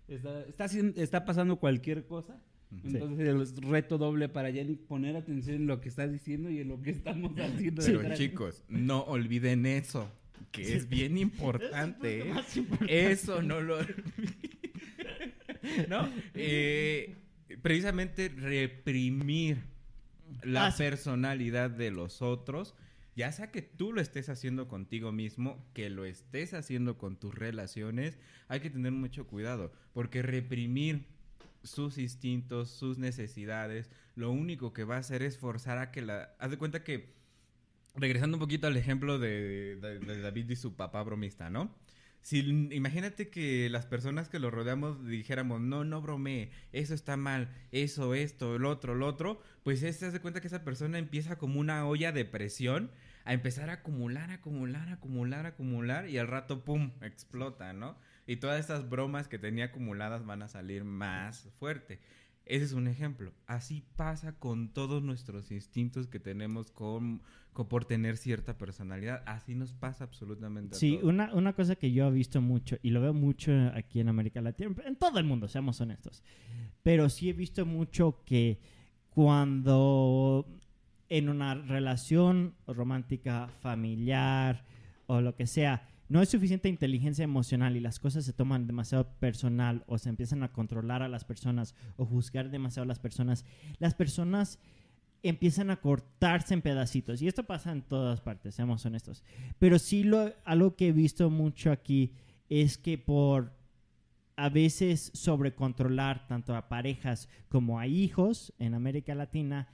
Speaker 4: está, está pasando cualquier cosa. Entonces el reto doble para Yannick poner atención en lo que está diciendo y en lo que estamos haciendo.
Speaker 2: Pero chicos, no olviden eso, que es bien importante.
Speaker 1: Es
Speaker 2: ¿eh?
Speaker 1: importante.
Speaker 2: Eso no lo olviden. ¿No? Eh, precisamente reprimir la
Speaker 1: Ah, sí.
Speaker 2: personalidad de los otros, ya sea que tú lo estés haciendo contigo mismo, que lo estés haciendo con tus relaciones, hay que tener mucho cuidado, porque reprimir sus instintos, sus necesidades, lo único que va a hacer es forzar a que la... Haz de cuenta que, regresando un poquito al ejemplo de, David y su papá bromista, ¿no? Si, imagínate que las personas que lo rodeamos dijéramos, no, no bromee, eso está mal, eso, esto, el otro, el otro, pues es, se hace cuenta que esa persona empieza como una olla de presión a empezar a acumular, acumular, acumular, acumular y al rato, ¡pum!, explota, ¿no? Y todas estas bromas que tenía acumuladas van a salir más fuerte. Ese es un ejemplo. Así pasa con todos nuestros instintos que tenemos con, con- por tener cierta personalidad. Así nos pasa absolutamente a
Speaker 1: Sí,
Speaker 2: todos.
Speaker 1: una, una cosa que yo he visto mucho y lo veo mucho aquí en América Latina, en todo el mundo, seamos honestos, pero sí he visto mucho que cuando en una relación romántica, familiar o lo que sea, no hay suficiente inteligencia emocional y las cosas se toman demasiado personal o se empiezan a controlar a las personas o juzgar demasiado a las personas, las personas empiezan a cortarse en pedacitos. Y esto pasa en todas partes, seamos honestos. Pero sí lo, algo que he visto mucho aquí es que por a veces sobrecontrolar tanto a parejas como a hijos en América Latina,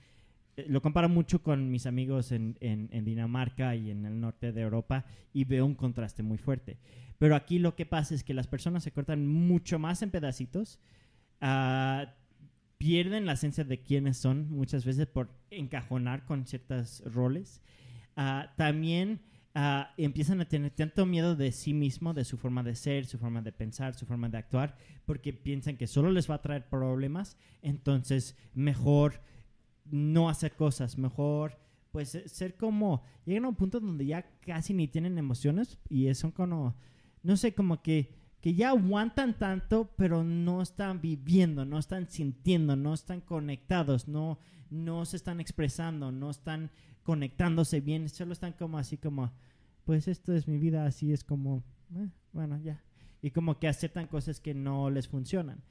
Speaker 1: lo comparo mucho con mis amigos en, en- en Dinamarca y en el norte de Europa y veo un contraste muy fuerte. Pero aquí lo que pasa es que las personas se cortan mucho más en pedacitos, ah, pierden la esencia de quiénes son muchas veces por encajonar con ciertos roles. Ah, también ah, empiezan a tener tanto miedo de sí mismo, de su forma de ser, su forma de pensar, su forma de actuar, porque piensan que solo les va a traer problemas, entonces mejor no hacer cosas, mejor pues eh, ser como, llegan a un punto donde ya casi ni tienen emociones y son como, no sé, como que, que ya aguantan tanto, pero no están viviendo, no están sintiendo, no están conectados, no, no se están expresando, no están conectándose bien, solo están como así como, pues esto es mi vida, así es como, eh, bueno, ya. Y como que aceptan cosas que no les funcionan.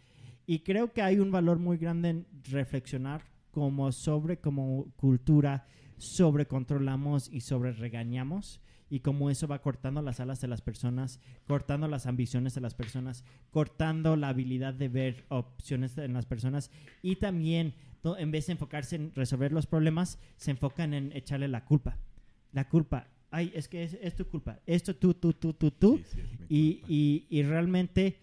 Speaker 1: Y creo que hay un valor muy grande en reflexionar como sobre, como cultura, sobre controlamos y sobre regañamos y cómo eso va cortando las alas de las personas, cortando las ambiciones de las personas, cortando la habilidad de ver opciones en las personas y también en vez de enfocarse en resolver los problemas, se enfocan en echarle la culpa. La culpa, ay, es que es, es tu culpa, esto tú, tú, tú, tú, tú.
Speaker 2: Sí, sí,
Speaker 1: Y, y- y realmente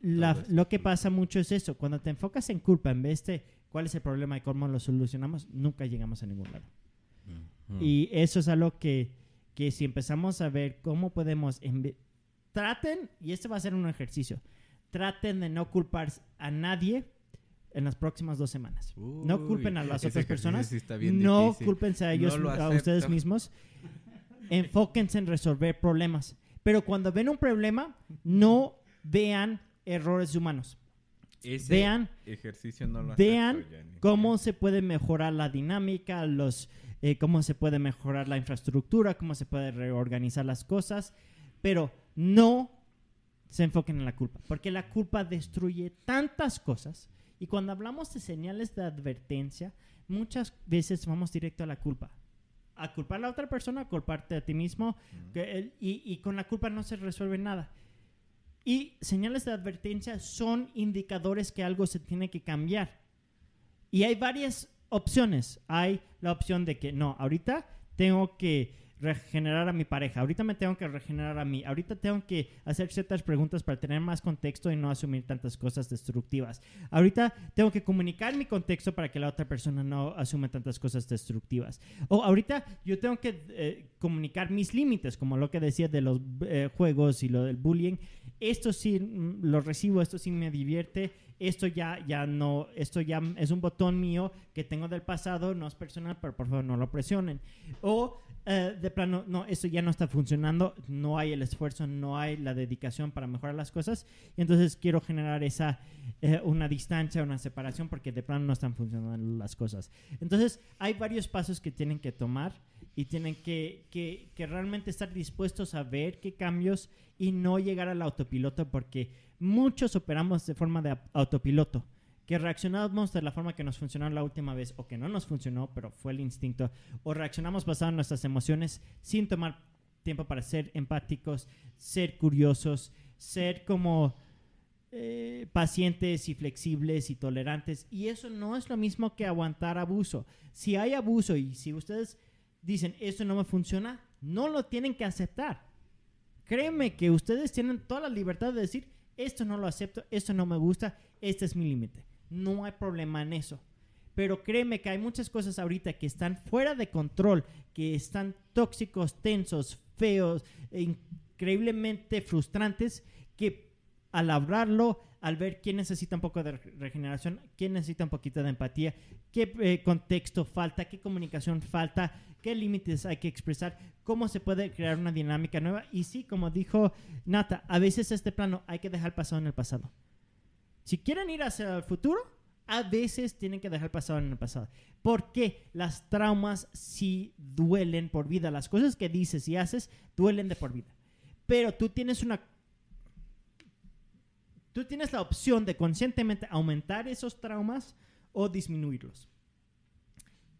Speaker 1: la- lo que pasa mucho es eso. Cuando te enfocas en culpa en vez de cuál es el problema y cómo lo solucionamos, nunca llegamos a ningún lado. Y eso es algo que, que si empezamos a ver cómo podemos... Traten, y este va a ser un ejercicio, traten de no culpar a nadie en las próximas dos semanas. no
Speaker 2: Uy,
Speaker 1: culpen a las otras personas.
Speaker 2: sí
Speaker 1: no
Speaker 2: difícil.
Speaker 1: culpense a
Speaker 2: No
Speaker 1: ellos,
Speaker 2: lo
Speaker 1: a ustedes mismos. Enfóquense en resolver problemas. Pero cuando ven un problema, no vean errores humanos.
Speaker 2: Ese
Speaker 1: Vean
Speaker 2: ejercicio no lo
Speaker 1: vean cómo se puede mejorar la dinámica, los, eh, cómo se puede mejorar la infraestructura, cómo se puede reorganizar las cosas, pero no se enfoquen en la culpa, porque la culpa destruye tantas cosas y cuando hablamos de señales de advertencia, muchas veces vamos directo a la culpa. A culpar a la otra persona, a culparte a ti mismo, que y, y con la culpa no se resuelve nada. Y señales de advertencia son indicadores que algo se tiene que cambiar. Y hay varias opciones. Hay la opción de que no, ahorita tengo que regenerar a mi pareja, ahorita me tengo que regenerar a mí, ahorita tengo que hacer ciertas preguntas para tener más contexto y no asumir tantas cosas destructivas. Ahorita tengo que comunicar mi contexto para que la otra persona no asuma tantas cosas destructivas. O ahorita yo tengo que eh, comunicar mis límites, como lo que decía de los eh, juegos y lo del bullying. Esto sí mm, lo recibo, esto sí me divierte, esto ya, ya no, esto ya es un botón mío que tengo del pasado, no es personal, pero por favor no lo presionen. O eh, de plano, no, esto ya no está funcionando, no hay el esfuerzo, no hay la dedicación para mejorar las cosas, y entonces quiero generar esa, eh, una distancia, una separación, porque de plano no están funcionando las cosas. Entonces, hay varios pasos que tienen que tomar y tienen que, que, realmente estar dispuestos a ver qué cambios y no llegar al autopiloto, porque muchos operamos de forma de autopiloto que reaccionamos de la forma que nos funcionó la última vez o que no nos funcionó, pero fue el instinto, o reaccionamos basado en nuestras emociones sin tomar tiempo para ser empáticos, ser curiosos, ser como eh, pacientes y flexibles y tolerantes. Y eso no es lo mismo que aguantar abuso. Si hay abuso y si ustedes dicen, esto no me funciona, no lo tienen que aceptar. Créeme que ustedes tienen toda la libertad de decir, esto no lo acepto, esto no me gusta, este es mi límite. No hay problema en eso. Pero créeme que hay muchas cosas ahorita que están fuera de control, que están tóxicos, tensos, feos, e increíblemente frustrantes, que al hablarlo, al ver quién necesita un poco de re- regeneración, quién necesita un poquito de empatía, qué eh, contexto falta, qué comunicación falta, qué límites hay que expresar, cómo se puede crear una dinámica nueva. Y sí, como dijo Nata, a veces este plano hay que dejar pasado en el pasado. Si quieren ir hacia el futuro, a veces tienen que dejar pasado en el pasado. Porque las traumas sí duelen por vida. Las cosas que dices y haces duelen de por vida. Pero tú tienes una... Tú tienes la opción de conscientemente aumentar esos traumas o disminuirlos.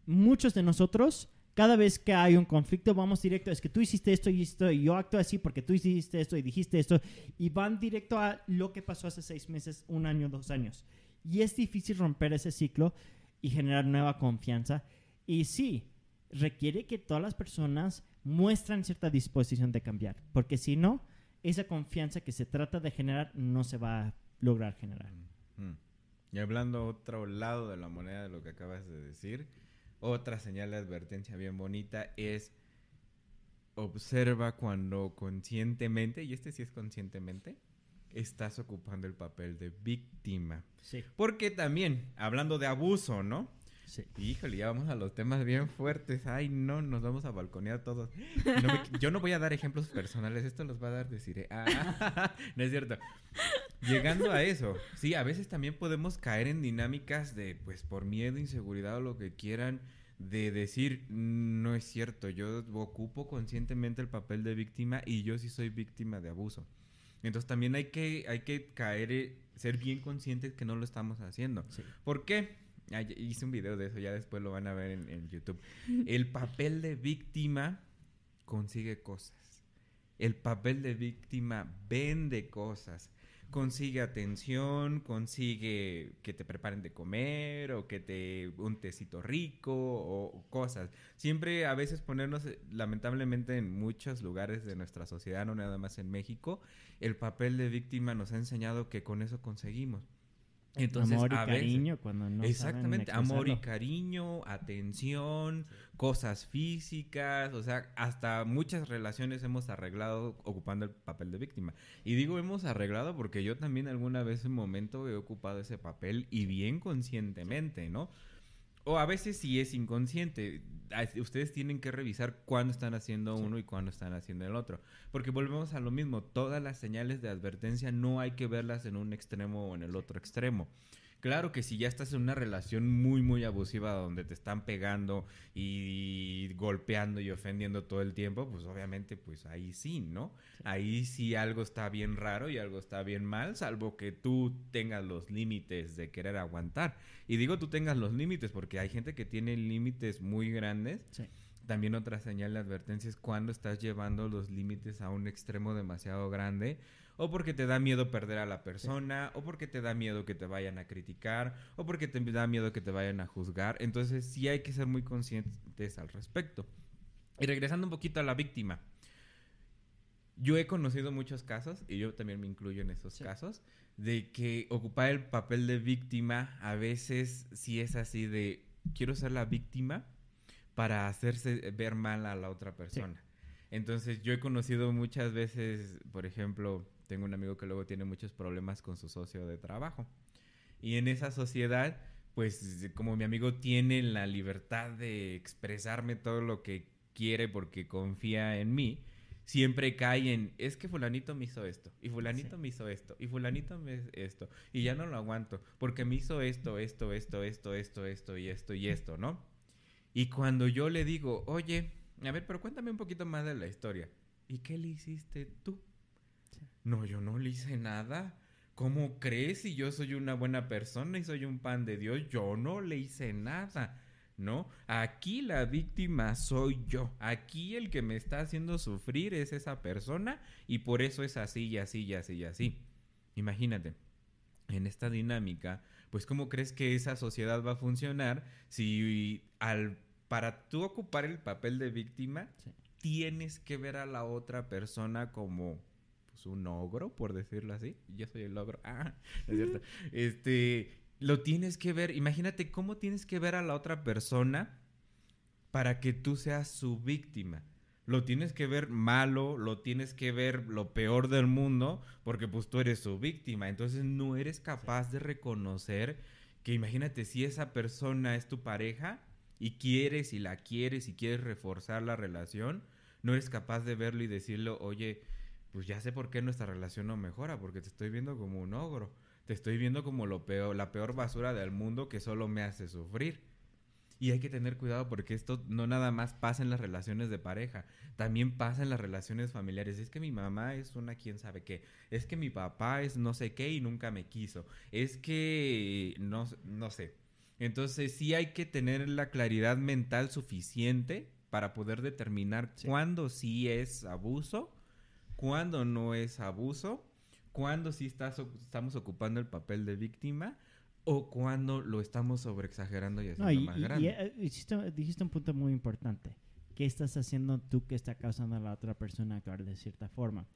Speaker 1: Muchos de nosotros, cada vez que hay un conflicto, vamos directo, es que tú hiciste esto y esto, y yo actúo así porque tú hiciste esto y dijiste esto, y van directo a lo que pasó hace seis meses, un año, dos años. Y es difícil romper ese ciclo y generar nueva confianza. Y sí, requiere que todas las personas muestran cierta disposición de cambiar, porque si no, esa confianza que se trata de generar no se va a lograr generar.
Speaker 2: Mm. Y hablando otro lado de la moneda de lo que acabas de decir, otra señal de advertencia bien bonita es observa cuando conscientemente, y este sí es conscientemente, estás ocupando el papel de víctima.
Speaker 1: Sí,
Speaker 2: Porque también, hablando de abuso, ¿no?
Speaker 1: sí.
Speaker 2: Híjole, ya vamos a los temas bien fuertes. Ay, no, nos vamos a balconear todos. No me- yo no voy a dar ejemplos personales, esto los va a dar decir. Ah, no es cierto. Llegando a eso, sí, a veces también podemos caer en dinámicas de, pues, por miedo, inseguridad o lo que quieran, de decir, "Mm, no es cierto, yo ocupo conscientemente el papel de víctima y yo sí soy víctima de abuso. Entonces también hay que, hay que caer, eh, ser bien conscientes que no lo estamos haciendo.
Speaker 1: Sí.
Speaker 2: ¿Por qué? Ah, hice un video de eso, ya después lo van a ver en, en YouTube. El papel de víctima consigue cosas. El papel de víctima vende cosas. Consigue atención, consigue que te preparen de comer o que te un tecito rico o cosas. Siempre a veces ponernos, eh, lamentablemente en muchos lugares de nuestra sociedad, no nada más en México, el papel de víctima nos ha enseñado que con eso conseguimos. Entonces,
Speaker 1: amor y
Speaker 2: a veces-
Speaker 1: cariño cuando no
Speaker 2: Exactamente,
Speaker 1: saben
Speaker 2: amor y cariño, atención, cosas físicas, o sea, hasta muchas relaciones hemos arreglado ocupando el papel de víctima. Y digo hemos arreglado porque yo también alguna vez en un momento he ocupado ese papel y bien conscientemente, ¿no? O a veces sí es inconsciente. Ustedes tienen que revisar cuándo están haciendo uno y cuándo están haciendo el otro. Porque volvemos a lo mismo. Todas las señales de advertencia no hay que verlas en un extremo o en el otro extremo. Claro que si ya estás en una relación muy, muy abusiva donde te están pegando y golpeando y ofendiendo todo el tiempo, pues obviamente pues ahí sí, ¿no? Ahí sí algo está bien raro y algo está bien mal, salvo que tú tengas los límites de querer aguantar. Y digo tú tengas los límites porque hay gente que tiene límites muy grandes.
Speaker 1: Sí.
Speaker 2: También otra señal de advertencia es cuando estás llevando los límites a un extremo demasiado grande o porque te da miedo perder a la persona, o porque te da miedo que te vayan a criticar, o porque te da miedo que te vayan a juzgar. Entonces sí hay que ser muy conscientes al respecto. Y regresando un poquito a la víctima. Yo he conocido muchos casos, y yo también me incluyo en esos
Speaker 1: Sí.
Speaker 2: casos, de que ocupar el papel de víctima a veces sí es así de quiero ser la víctima para hacerse ver mal a la otra persona. Entonces yo he conocido muchas veces, por ejemplo, tengo un amigo que luego tiene muchos problemas con su socio de trabajo. Y en esa sociedad, pues como mi amigo tiene la libertad de expresarme todo lo que quiere porque confía en mí, siempre cae en, es que fulanito me hizo esto, y fulanito
Speaker 1: Sí.
Speaker 2: me hizo esto, y fulanito me hizo esto, y ya no lo aguanto, porque me hizo esto, esto, esto, esto, esto, esto, y esto, y esto, ¿no? Y cuando yo le digo, oye, a ver, pero cuéntame un poquito más de la historia. ¿Y qué le hiciste tú? No, yo no le hice nada. ¿Cómo crees si yo soy una buena persona y soy un pan de Dios? Yo no le hice nada. ¿No? Aquí la víctima soy yo. Aquí el que me está haciendo sufrir es esa persona y por eso es así y así y así y así. Imagínate, en esta dinámica, pues ¿cómo crees que esa sociedad va a funcionar si al para tú ocupar el papel de víctima
Speaker 1: Sí.
Speaker 2: tienes que ver a la otra persona como pues un ogro, por decirlo así. Yo soy el ogro. Ah, es cierto. Este, lo tienes que ver. Imagínate cómo tienes que ver a la otra persona para que tú seas su víctima. Lo tienes que ver malo, lo tienes que ver lo peor del mundo, porque pues tú eres su víctima. Entonces no eres capaz de reconocer que imagínate si esa persona es tu pareja y quieres y la quieres y quieres reforzar la relación, no eres capaz de verlo y decirle, oye, pues ya sé por qué nuestra relación no mejora, porque te estoy viendo como un ogro, te estoy viendo como lo peor, la peor basura del mundo que solo me hace sufrir. Y hay que tener cuidado porque esto no nada más pasa en las relaciones de pareja, también pasa en las relaciones familiares. Es que mi mamá es una quién sabe qué, es que mi papá es no sé qué y nunca me quiso, es que no, no sé. Entonces sí hay que tener la claridad mental suficiente para poder determinar
Speaker 1: Sí.
Speaker 2: cuándo sí es abuso, cuándo no es abuso, cuándo sí estás, estamos ocupando el papel de víctima o cuando lo estamos sobreexagerando y haciendo
Speaker 1: No, y,
Speaker 2: más
Speaker 1: y- y,
Speaker 2: grande.
Speaker 1: eh, hiciste- dijiste un punto muy importante. ¿Qué estás haciendo tú que está causando a la otra persona actuar de cierta forma?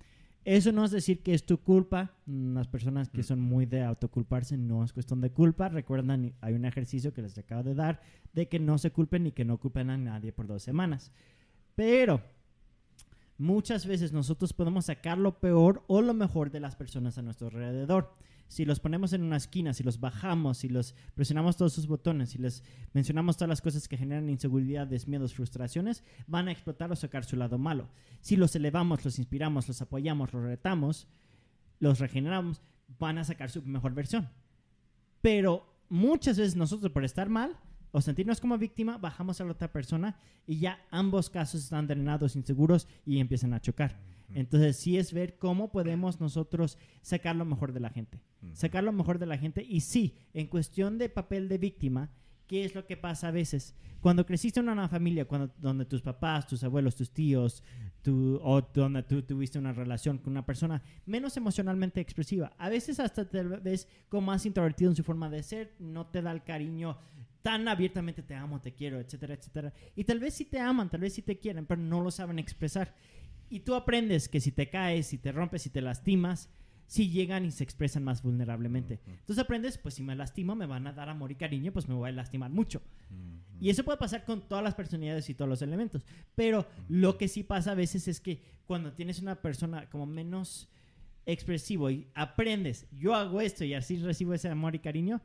Speaker 1: Eso no es decir que es tu culpa. Las personas que
Speaker 2: Mm.
Speaker 1: son muy de autoculparse no es cuestión de culpa. Recuerdan, hay un ejercicio que les acabo de dar de que no se culpen y que no culpen a nadie por dos semanas. Pero muchas veces nosotros podemos sacar lo peor o lo mejor de las personas a nuestro alrededor. Si los ponemos en una esquina, si los bajamos, si los presionamos todos sus botones, si les mencionamos todas las cosas que generan inseguridades, miedos, frustraciones, van a explotar o sacar su lado malo. Si los elevamos, los inspiramos, los apoyamos, los retamos, los regeneramos, van a sacar su mejor versión. Pero muchas veces nosotros por estar mal o sentirnos como víctima, bajamos a la otra persona y ya ambos casos están drenados, inseguros y empiezan a chocar. Entonces sí es ver cómo podemos nosotros sacar lo mejor de la gente. Sacar lo mejor de la gente. Y sí, en cuestión de papel de víctima, ¿qué es lo que pasa a veces? Cuando creciste en una familia cuando, donde tus papás, tus abuelos, tus tíos, tu, o donde tú tuviste una relación con una persona menos emocionalmente expresiva, a veces hasta te ves como más introvertido en su forma de ser, no te da el cariño tan abiertamente te amo, te quiero, etcétera, etcétera. Y tal vez sí te aman, tal vez sí te quieren, pero no lo saben expresar. Y tú aprendes que si te caes, si te rompes, si te lastimas, si llegan y se expresan más vulnerablemente. Entonces aprendes, pues si me lastimo, me van a dar amor y cariño, pues me voy a lastimar mucho. Y eso puede pasar con todas las personalidades y todos los elementos. Pero lo que sí pasa a veces es que cuando tienes una persona como menos expresivo y aprendes, yo hago esto y así recibo ese amor y cariño,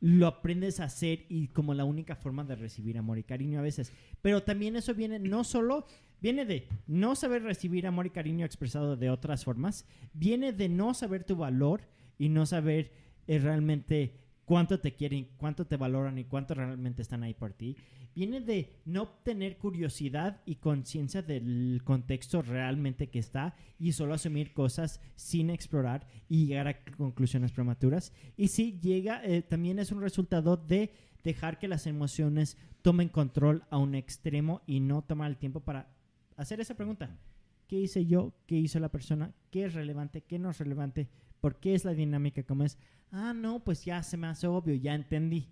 Speaker 1: lo aprendes a hacer y como la única forma de recibir amor y cariño a veces. Pero también eso viene no solo, viene de no saber recibir amor y cariño expresado de otras formas, viene de no saber tu valor y no saber eh, realmente cuánto te quieren, cuánto te valoran y cuánto realmente están ahí por ti. Viene de no tener curiosidad y conciencia del contexto realmente que está y solo asumir cosas sin explorar y llegar a conclusiones prematuras. Y sí, llega, eh, también es un resultado de dejar que las emociones tomen control a un extremo y no tomar el tiempo para hacer esa pregunta. ¿Qué hice yo? ¿Qué hizo la persona? ¿Qué es relevante? ¿Qué no es relevante? ¿Por qué es la dinámica como es? ah, no, pues ya se me hace obvio, ya entendí.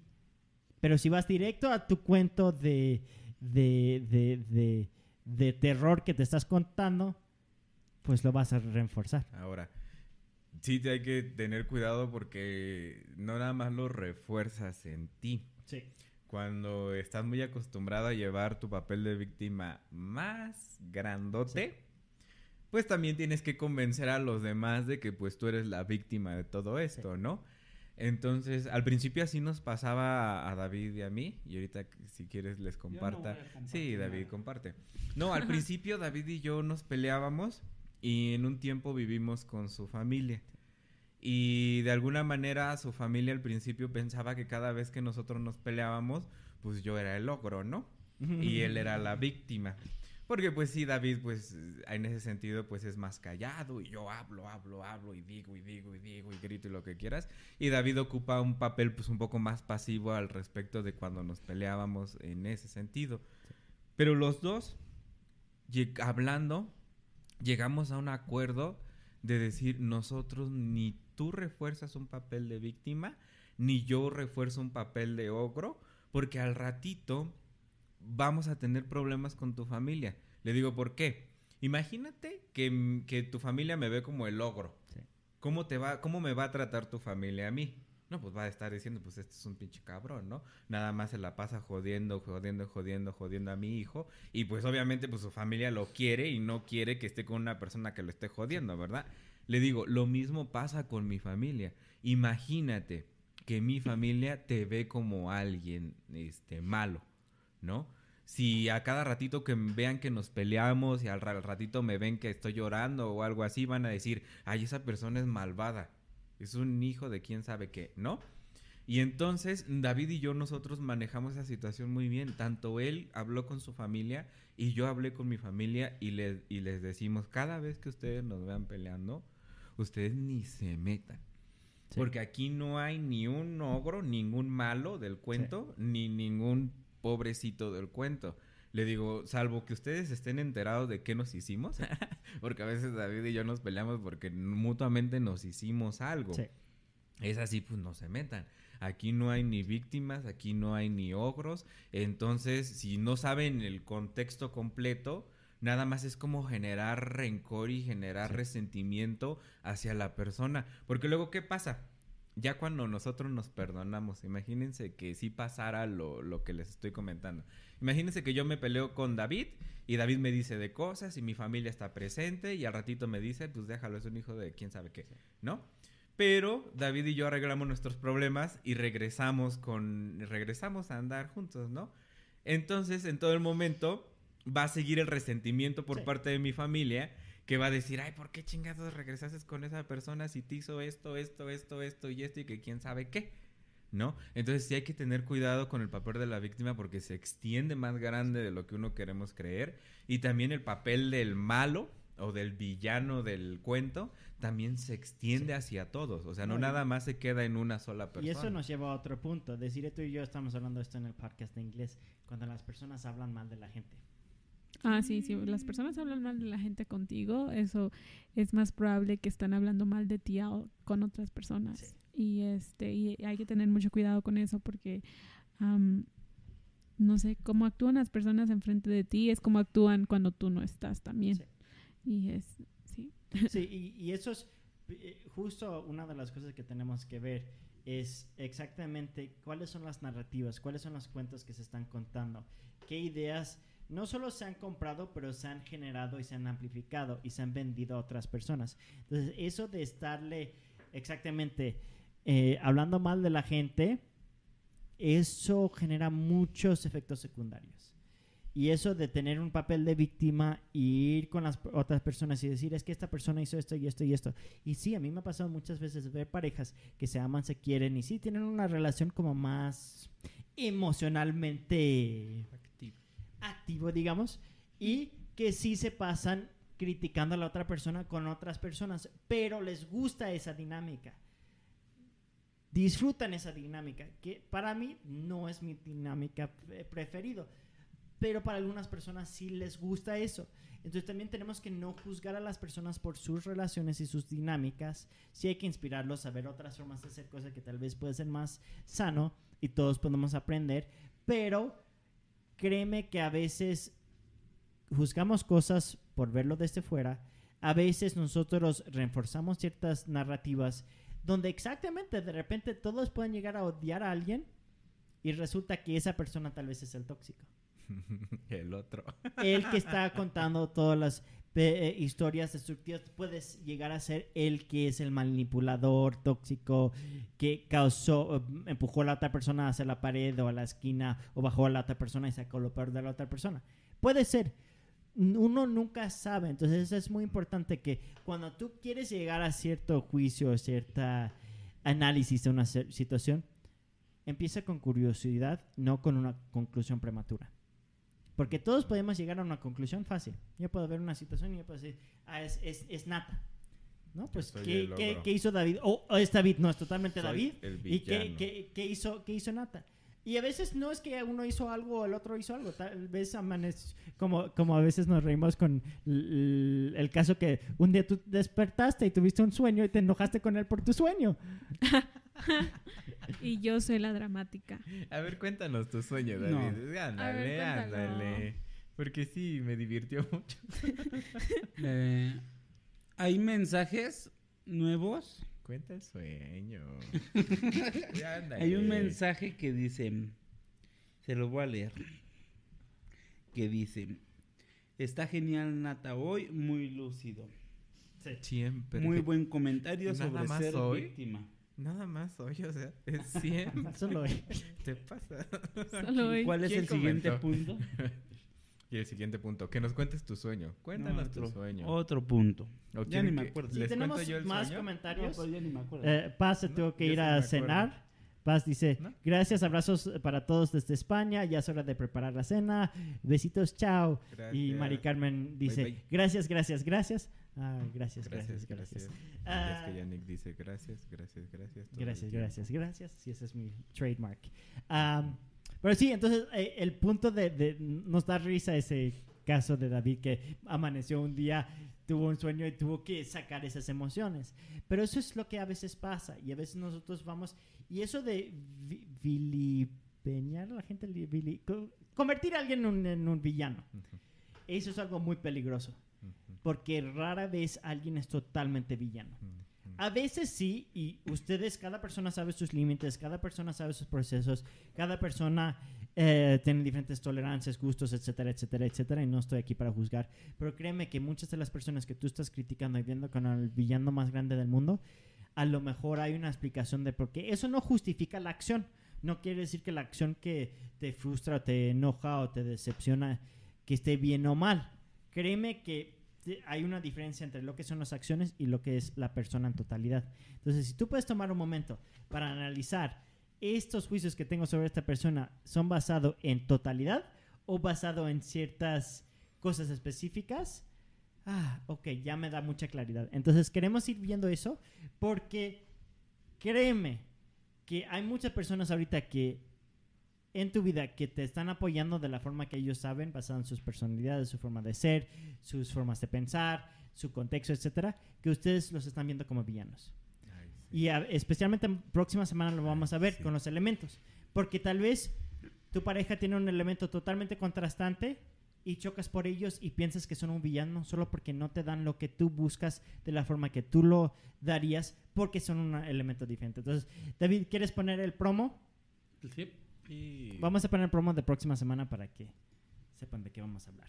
Speaker 1: Pero si vas directo a tu cuento de, de, de, de, terror que te estás contando, pues lo vas a reforzar.
Speaker 2: Ahora, sí te hay que tener cuidado porque no nada más lo refuerzas en ti.
Speaker 1: Sí.
Speaker 2: Cuando estás muy acostumbrado a llevar tu papel de víctima más grandote, pues también tienes que convencer a los demás de que pues tú eres la víctima de todo esto, ¿no? Entonces, al principio así nos pasaba a, David y a mí, y ahorita si quieres les comparta. sí, David, comparte. No, al principio David y yo nos peleábamos y en un tiempo vivimos con su familia. Y de alguna manera su familia al principio pensaba que cada vez que nosotros nos peleábamos, pues yo era el ogro, ¿no? Y él era la víctima. Porque pues sí, David, pues en ese sentido, pues es más callado y yo hablo, hablo, hablo y digo y digo y digo y grito y lo que quieras. Y David ocupa un papel pues un poco más pasivo al respecto de cuando nos peleábamos en ese sentido. Pero los dos, hablando, llegamos a un acuerdo de decir nosotros ni tú refuerzas un papel de víctima, ni yo refuerzo un papel de ogro, porque al ratito vamos a tener problemas con tu familia. Le digo, ¿por qué? Imagínate que, tu familia me ve como el ogro. ¿Cómo, te va, ¿Cómo me va a tratar tu familia a mí? No, pues va a estar diciendo, pues este es un pinche cabrón, ¿no? Nada más se la pasa jodiendo, jodiendo, jodiendo, jodiendo a mi hijo. Y pues obviamente pues su familia lo quiere y no quiere que esté con una persona que lo esté jodiendo, ¿verdad? Le digo, lo mismo pasa con mi familia. Imagínate que mi familia te ve como alguien este, malo, ¿no? si a cada ratito que vean que nos peleamos y al ratito me ven que estoy llorando o algo así, van a decir, ay, esa persona es malvada, es un hijo de quién sabe qué, ¿no? Y entonces David y yo nosotros manejamos esa situación muy bien. Tanto él habló con su familia y yo hablé con mi familia y les, y les decimos, cada vez que ustedes nos vean peleando, ustedes ni se metan. Porque aquí no hay ni un ogro, ningún malo del cuento, ni ningún pobrecito del cuento. Le digo, salvo que ustedes estén enterados de qué nos hicimos, porque a veces David y yo nos peleamos porque mutuamente nos hicimos algo. Es así, pues no se metan. Aquí no hay ni víctimas, aquí no hay ni ogros. Entonces, si no saben el contexto completo, nada más es como generar rencor y generar resentimiento hacia la persona. Porque luego, ¿qué pasa? Ya cuando nosotros nos perdonamos, imagínense que si pasara lo, lo, que les estoy comentando. Imagínense que yo me peleo con David y David me dice de cosas y mi familia está presente y al ratito me dice, pues déjalo, es un hijo de quién sabe qué, ¿no? Pero David y yo arreglamos nuestros problemas y regresamos con regresamos a andar juntos, ¿no? Entonces, en todo el momento va a seguir el resentimiento por parte de mi familia que va a decir, ay, ¿por qué chingados regresaste con esa persona si te hizo esto, esto, esto, esto y esto y que quién sabe qué? ¿No? Entonces sí hay que tener cuidado con el papel de la víctima porque se extiende más grande de lo que uno queremos creer. Y también el papel del malo o del villano del cuento también se extiende hacia todos. O sea, no, nada más se queda en una sola persona.
Speaker 1: Y eso nos lleva a otro punto. Decir tú y yo estamos hablando esto en el podcast de inglés, cuando las personas hablan mal de la gente.
Speaker 3: Ah, sí, sí. Las personas hablan mal de la gente contigo, eso es más probable que están hablando mal de ti con otras personas. Y este y hay que tener mucho cuidado con eso porque no sé cómo actúan las personas enfrente de ti es como actúan cuando tú no estás también. Y es sí.
Speaker 1: Sí, y, y eso es eh, justo una de las cosas que tenemos que ver es exactamente cuáles son las narrativas, cuáles son los cuentos que se están contando, qué ideas no solo se han comprado, pero se han generado y se han amplificado y se han vendido a otras personas. Entonces, eso de estarle exactamente eh, hablando mal de la gente, eso genera muchos efectos secundarios. Y eso de tener un papel de víctima y ir con las otras personas y decir, es que esta persona hizo esto y esto y esto. Y sí, a mí me ha pasado muchas veces ver parejas que se aman, se quieren y sí tienen una relación como más emocionalmente
Speaker 2: Activo.
Speaker 1: digamos, y que sí se pasan criticando a la otra persona con otras personas, pero les gusta esa dinámica. Disfrutan esa dinámica, que para mí no es mi dinámica eh, preferido, pero para algunas personas sí les gusta eso. Entonces también tenemos que no juzgar a las personas por sus relaciones y sus dinámicas. Sí hay que inspirarlos a ver otras formas de hacer cosas que tal vez puede ser más sano y todos podemos aprender, pero créeme que a veces juzgamos cosas por verlo desde fuera. A veces nosotros reforzamos ciertas narrativas donde exactamente de repente todos pueden llegar a odiar a alguien y resulta que esa persona tal vez es el tóxico.
Speaker 2: El otro.
Speaker 1: El que está contando todas las eh, historias destructivas puede llegar a ser el que es el manipulador tóxico que causó, eh, empujó a la otra persona hacia la pared o a la esquina o bajó a la otra persona y sacó lo peor de la otra persona. Puede ser. Uno nunca sabe. Entonces es muy importante que cuando tú quieres llegar a cierto juicio, cierta análisis de una situación, empieza con curiosidad, no con una conclusión prematura. Porque todos podemos llegar a una conclusión fácil. Yo puedo ver una situación y yo puedo decir, ah, es, es, es nata. ¿No? Pues, ¿qué,
Speaker 2: el
Speaker 1: qué- qué hizo David? O o es David, no, es totalmente
Speaker 2: Soy
Speaker 1: David.
Speaker 2: el
Speaker 1: ¿Y qué, qué- qué hizo, qué hizo Nata? Y a veces no es que uno hizo algo o el otro hizo algo. Tal vez amanece, como, como a veces nos reímos con l- l- el caso que un día tú despertaste y tuviste un sueño y te enojaste con él por tu sueño.
Speaker 3: Y yo soy la dramática.
Speaker 2: A ver, cuéntanos tu sueño,
Speaker 4: No.
Speaker 2: David. Ándale,
Speaker 3: cuéntalo.
Speaker 2: ándale. Porque sí, me divirtió mucho.
Speaker 4: Eh, hay mensajes nuevos.
Speaker 2: Cuenta el sueño. Ándale.
Speaker 4: Hay un mensaje que dice, se lo voy a leer, que dice, está genial Nata hoy, muy lúcido.
Speaker 2: Siempre.
Speaker 4: Muy buen comentario
Speaker 2: ¿Nada
Speaker 4: sobre ser
Speaker 2: hoy?
Speaker 4: víctima.
Speaker 2: Nada más hoy, o sea, es siempre.
Speaker 1: Solo
Speaker 2: te pasa.
Speaker 3: Solo hoy.
Speaker 4: ¿Cuál es
Speaker 2: ¿Quién
Speaker 4: el siguiente punto?
Speaker 2: Y el siguiente punto, que nos cuentes tu sueño. Cuéntanos
Speaker 4: otro,
Speaker 2: tu sueño.
Speaker 4: Otro punto.
Speaker 2: ¿O
Speaker 4: ya ni me acuerdo.
Speaker 1: Si
Speaker 2: ¿Les
Speaker 1: tenemos
Speaker 2: cuento yo el
Speaker 1: más
Speaker 2: sueño?
Speaker 1: comentarios,
Speaker 4: No, pues ya ni me acuerdo.
Speaker 1: eh, Paz se
Speaker 2: No,
Speaker 1: tuvo que ir a cenar. Paz dice,
Speaker 2: ¿No?
Speaker 1: gracias, abrazos para todos desde España, ya es hora de preparar la cena, besitos, chao. Y. Mari Carmen dice,
Speaker 2: bye.
Speaker 1: gracias, gracias, gracias. Ah, gracias,
Speaker 2: Gracias,
Speaker 1: gracias,
Speaker 2: gracias.
Speaker 1: Ah,
Speaker 2: es que Yannick dice gracias, gracias, gracias.
Speaker 1: Gracias, gracias, gracias. Sí, ese es mi trademark. Am, pero sí, entonces eh, el punto de, de- nos da risa ese caso de David que amaneció un día, tuvo un sueño y tuvo que sacar esas emociones. Pero eso es lo que a veces pasa y a veces nosotros vamos y eso de vi- vilipeñar a la gente, li- vili- co- convertir a alguien en un, en un villano,
Speaker 2: Ujú,
Speaker 1: eso es algo muy peligroso porque rara vez alguien es totalmente villano. A veces sí, y ustedes, cada persona sabe sus límites, cada persona sabe sus procesos, cada persona eh, tiene diferentes tolerancias, gustos, etcétera, etcétera, etcétera, y no estoy aquí para juzgar, pero créeme que muchas de las personas que tú estás criticando y viendo con el villano más grande del mundo, a lo mejor hay una explicación de por qué. Eso no justifica la acción, no quiere decir que la acción que te frustra, te enoja o te decepciona, que esté bien o mal. Créeme que hay una diferencia entre lo que son las acciones y lo que es la persona en totalidad. Entonces, si tú puedes tomar un momento para analizar estos juicios que tengo sobre esta persona, ¿son basados en totalidad o basado en ciertas cosas específicas? Ah, ok, ya me da mucha claridad. Entonces, queremos ir viendo eso porque créeme que hay muchas personas ahorita que en tu vida que te están apoyando de la forma que ellos saben, basado en sus personalidades, su forma de ser, sus formas de pensar, su contexto, etcétera, que ustedes los están viendo como villanos.
Speaker 2: Ay, sí.
Speaker 1: Y a- especialmente en próxima semana lo vamos a ver
Speaker 2: Sí.
Speaker 1: con los elementos. Porque tal vez tu pareja tiene un elemento totalmente contrastante y chocas por ellos y piensas que son un villano solo porque no te dan lo que tú buscas de la forma que tú lo darías porque son un elemento diferente. Entonces, David, ¿quieres poner el promo?
Speaker 5: Sí. Y...
Speaker 1: Vamos a poner el promo de próxima semana para que sepan de qué vamos a hablar.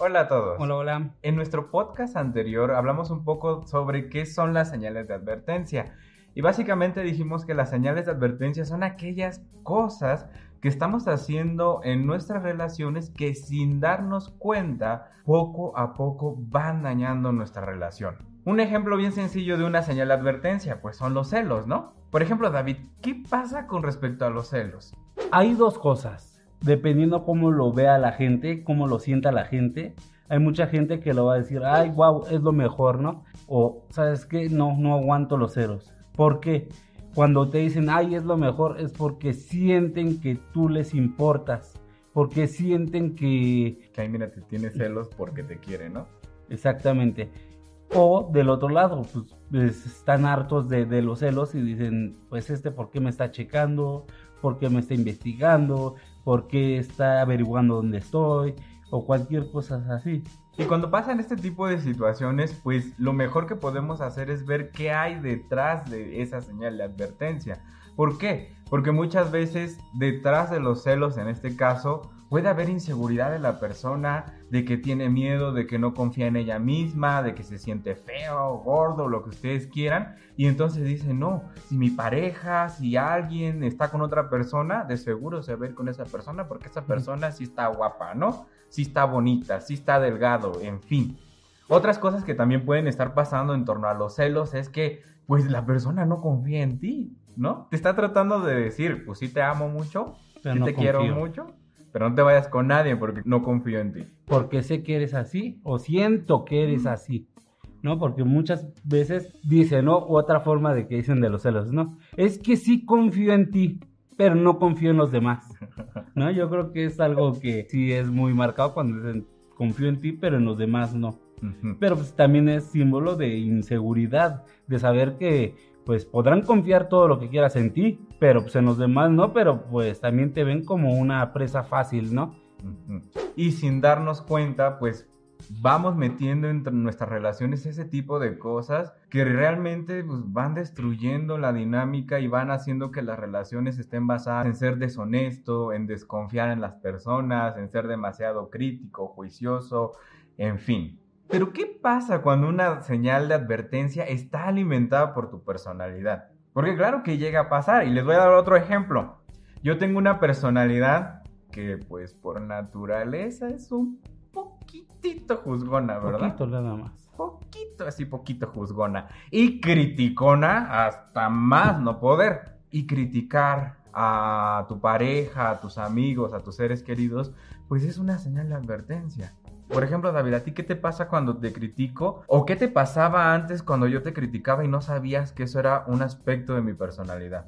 Speaker 2: Hola a todos.
Speaker 4: Hola, hola.
Speaker 2: En nuestro podcast anterior hablamos un poco sobre qué son las señales de advertencia. Y básicamente dijimos que las señales de advertencia son aquellas cosas que estamos haciendo en nuestras relaciones que sin darnos cuenta, poco a poco van dañando nuestra relación. Un ejemplo bien sencillo de una señal de advertencia, pues son los celos, ¿no? Por ejemplo, David, ¿qué pasa con respecto a los celos?
Speaker 4: Hay dos cosas. Dependiendo cómo lo vea la gente, cómo lo sienta la gente. Hay mucha gente que lo va a decir, ay, wow, es lo mejor, ¿no? O, ¿sabes qué? No, no aguanto los celos. ¿Por qué? Cuando te dicen, ay, es lo mejor, es porque sienten que tú les importas. Porque sienten que...
Speaker 2: Que ahí mira, te tiene celos porque te quiere, ¿no?
Speaker 4: Exactamente. O del otro lado, pues, están hartos de, de los celos y dicen, pues este, ¿por qué me está checando? ¿Por qué me está investigando? ¿Por qué está averiguando dónde estoy? O cualquier cosa así.
Speaker 2: Y cuando pasan este tipo de situaciones, pues lo mejor que podemos hacer es ver qué hay detrás de esa señal de advertencia. ¿Por qué? Porque muchas veces detrás de los celos, en este caso, puede haber inseguridad de la persona, de que tiene miedo, de que no confía en ella misma, de que se siente feo, gordo, lo que ustedes quieran. Y entonces dice, no, si mi pareja, si alguien está con otra persona, de seguro se va a ir con esa persona porque esa persona sí está guapa, ¿no? Sí está bonita, sí está delgado, en fin. Otras cosas que también pueden estar pasando en torno a los celos es que pues la persona no confía en ti, ¿no? Te está tratando de decir, pues sí te amo mucho, sí
Speaker 4: no
Speaker 2: te quiero mucho, pero no te vayas con nadie porque no confío en ti.
Speaker 4: Porque sé que eres así o siento que eres así. ¿No? Porque muchas veces dicen, ¿no? Otra forma de que dicen de los celos, ¿no? Es que sí confío en ti, pero no confío en los demás. ¿No? Yo creo que es algo que sí es muy marcado cuando dicen, confío en ti, pero en los demás no. Pero pues también es símbolo de inseguridad, de saber que pues podrán confiar todo lo que quieras en ti, pero pues en los demás no, pero pues también te ven como una presa fácil, ¿no?
Speaker 2: Y sin darnos cuenta, pues vamos metiendo entre nuestras relaciones ese tipo de cosas que realmente pues, van destruyendo la dinámica y van haciendo que las relaciones estén basadas en ser deshonesto, en desconfiar en las personas, en ser demasiado crítico, juicioso, en fin. Pero ¿qué pasa cuando una señal de advertencia está alimentada por tu personalidad? Porque claro que llega a pasar y les voy a dar otro ejemplo. Yo tengo una personalidad que pues por naturaleza es un poquitito juzgona, ¿verdad?
Speaker 4: Poquito nada más.
Speaker 2: Poquito, así poquito juzgona. Y criticona hasta más no poder. Y criticar a tu pareja, a tus amigos, a tus seres queridos, pues es una señal de advertencia. Por ejemplo, David, ¿a ti qué te pasa cuando te critico? ¿O qué te pasaba antes cuando yo te criticaba y no sabías que eso era un aspecto de mi personalidad?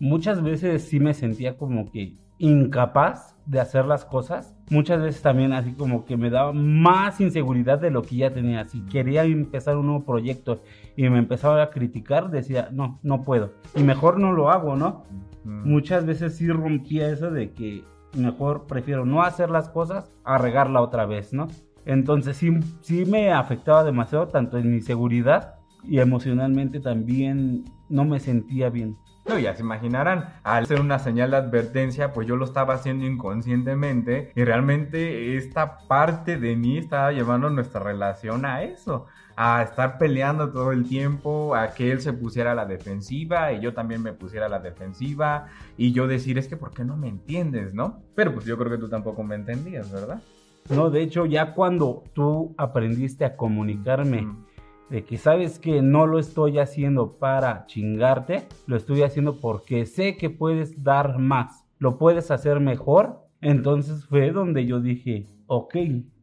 Speaker 4: Muchas veces sí me sentía como que incapaz de hacer las cosas. Muchas veces también así como que me daba más inseguridad de lo que ya tenía. Si quería empezar un nuevo proyecto y me empezaba a criticar, decía, no, no puedo. Y mejor no lo hago, ¿no?
Speaker 2: Mm.
Speaker 4: Muchas veces sí rompía eso de que mejor prefiero no hacer las cosas a regarla otra vez, ¿no? Entonces sí, sí me afectaba demasiado tanto en mi seguridad y emocionalmente también no me sentía bien.
Speaker 2: No, ya se imaginarán, al ser una señal de advertencia, pues yo lo estaba haciendo inconscientemente y realmente esta parte de mí estaba llevando nuestra relación a eso, a estar peleando todo el tiempo, a que él se pusiera a la defensiva y yo también me pusiera a la defensiva y yo decir, es que ¿por qué no me entiendes, no? Pero pues yo creo que tú tampoco me entendías, ¿verdad?
Speaker 4: No, de hecho ya cuando tú aprendiste a comunicarme
Speaker 2: Mm.
Speaker 4: de que sabes que no lo estoy haciendo para chingarte, lo estoy haciendo porque sé que puedes dar más, lo puedes hacer mejor. Entonces fue donde yo dije, ok,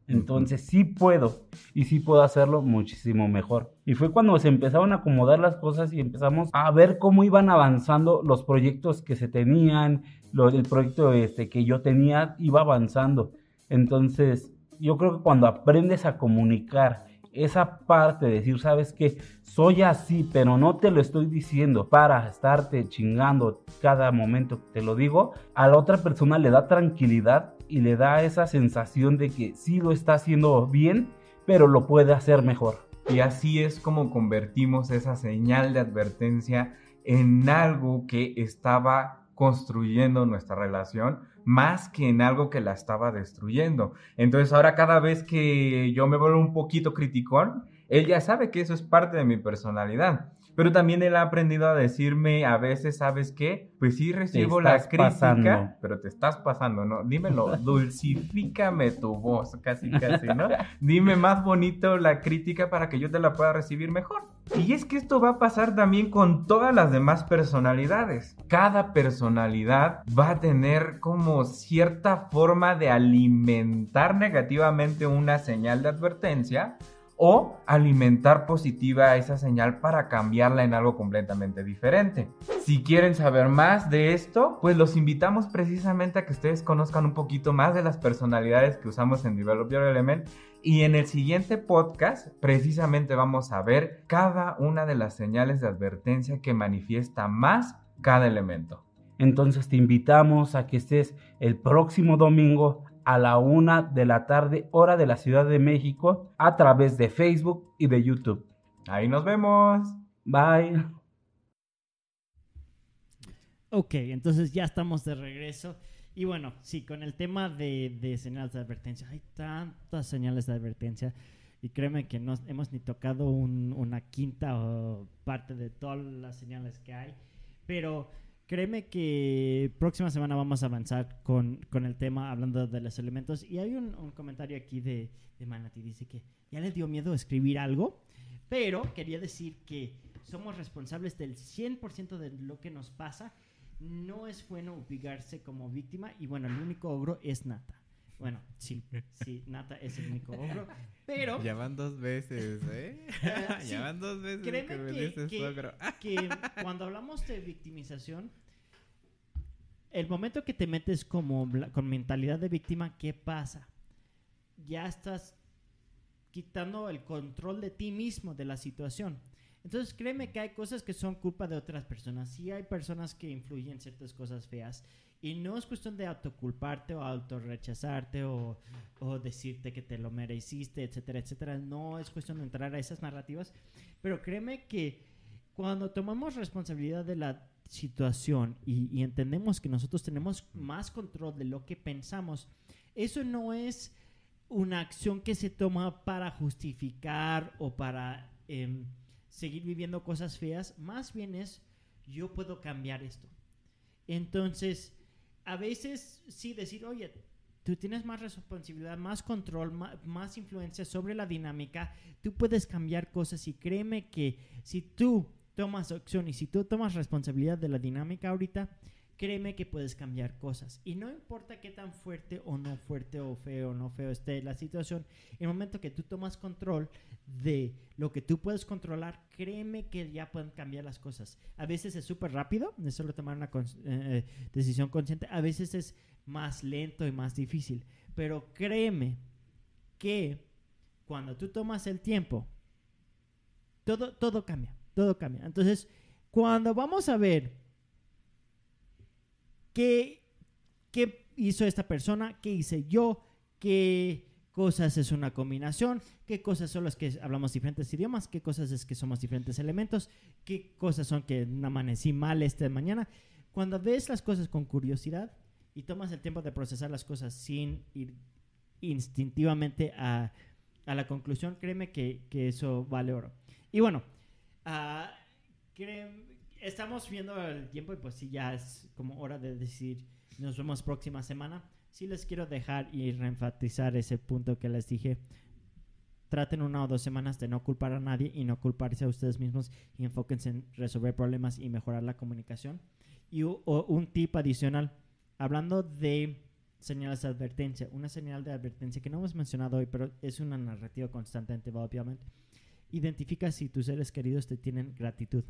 Speaker 4: entonces sí puedo y sí puedo hacerlo muchísimo mejor. Y fue cuando se empezaron a acomodar las cosas y empezamos a ver cómo iban avanzando los proyectos que se tenían, el proyecto este, que yo tenía iba avanzando. Entonces yo creo que cuando aprendes a comunicar esa parte de decir, sabes que soy así, pero no te lo estoy diciendo para estarte chingando cada momento que te lo digo, a la otra persona le da tranquilidad y le da esa sensación de que sí lo está haciendo bien, pero lo puede hacer mejor.
Speaker 2: Y así es como convertimos esa señal de advertencia en algo que estaba construyendo nuestra relación más que en algo que la estaba destruyendo. Entonces ahora cada vez que yo me vuelvo un poquito criticón, él ya sabe que eso es parte de mi personalidad. Pero también él ha aprendido a decirme a veces, ¿sabes qué? Pues sí recibo la crítica,
Speaker 4: pasando.
Speaker 2: pero te estás pasando, ¿no? Dímelo, dulcifícame tu voz, casi, casi, ¿no? Dime más bonito la crítica para que yo te la pueda recibir mejor. Y es que esto va a pasar también con todas las demás personalidades. Cada personalidad va a tener como cierta forma de alimentar negativamente una señal de advertencia o alimentar positiva esa señal para cambiarla en algo completamente diferente. Si quieren saber más de esto, pues los invitamos precisamente a que ustedes conozcan un poquito más de las personalidades que usamos en Develop Your Element y en el siguiente podcast precisamente vamos a ver cada una de las señales de advertencia que manifiesta más cada elemento.
Speaker 4: Entonces te invitamos a que estés el próximo domingo a la una de la tarde, hora de la Ciudad de México, a través de Facebook y de YouTube.
Speaker 2: Ahí nos vemos.
Speaker 4: Bye.
Speaker 1: Ok, entonces ya estamos de regreso. Y bueno, sí, con el tema de, de señales de advertencia, hay tantas señales de advertencia. Y créeme que no hemos ni tocado un- una quinta o parte de todas las señales que hay. Pero créeme que próxima semana vamos a avanzar con, con el tema hablando de los elementos. Y hay un, comentario aquí de, de Manati. Dice que ya le dio miedo escribir algo. Pero quería decir que somos responsables del 100% de lo que nos pasa. No es bueno ubicarse como víctima. Y bueno, el único ogro es Nata. Bueno, sí, sí, Nata es el único ogro. Pero
Speaker 2: Ya van dos veces, ¿eh?
Speaker 1: Eh, sí.
Speaker 2: ya van dos veces
Speaker 1: créeme
Speaker 2: que me dices
Speaker 1: que- que cuando hablamos de victimización, el momento que te metes como con mentalidad de víctima, ¿qué pasa? Ya estás quitando el control de ti mismo, de la situación. Entonces créeme que hay cosas que son culpa de otras personas. Sí hay personas que influyen ciertas cosas feas. Y no es cuestión de autoculparte o autorrechazarte o, o decirte que te lo mereciste, etcétera, etcétera. No es cuestión de entrar a esas narrativas. Pero créeme que cuando tomamos responsabilidad de la situación y, y entendemos que nosotros tenemos más control de lo que pensamos, eso no es una acción que se toma para justificar o para em, seguir viviendo cosas feas, más bien es yo puedo cambiar esto. Entonces, a veces sí decir, oye, tú tienes más responsabilidad, más control, más, influencia sobre la dinámica, tú puedes cambiar cosas y créeme que si tú tomas acción y si tú tomas responsabilidad de la dinámica ahorita, créeme que puedes cambiar cosas. Y no importa qué tan fuerte o no fuerte o feo o no feo esté la situación, el momento que tú tomas control de lo que tú puedes controlar, créeme que ya pueden cambiar las cosas. A veces es súper rápido, es solo tomar una cons- eh, decisión consciente, a veces es más lento y más difícil, pero créeme que cuando tú tomas el tiempo, todo, todo cambia, todo cambia. Entonces, cuando vamos a ver qué, qué hizo esta persona, qué hice yo, qué cosas es una combinación, qué cosas son las que hablamos diferentes idiomas, qué cosas es que somos diferentes elementos, qué cosas son que amanecí mal esta mañana. Cuando ves las cosas con curiosidad y tomas el tiempo de procesar las cosas sin ir instintivamente a, a la conclusión, créeme que, que eso vale oro. Y bueno, ah, cre- estamos viendo el tiempo y pues sí, ya es como hora de decir, nos vemos próxima semana. Sí les quiero dejar y reenfatizar ese punto que les dije. Traten una o dos semanas de no culpar a nadie y no culparse a ustedes mismos y enfóquense en resolver problemas y mejorar la comunicación. Y un tip adicional, hablando de señales de advertencia, una señal de advertencia que no hemos mencionado hoy, pero es una narrativa constante en obviamente. Identifica si tus seres queridos te tienen gratitud.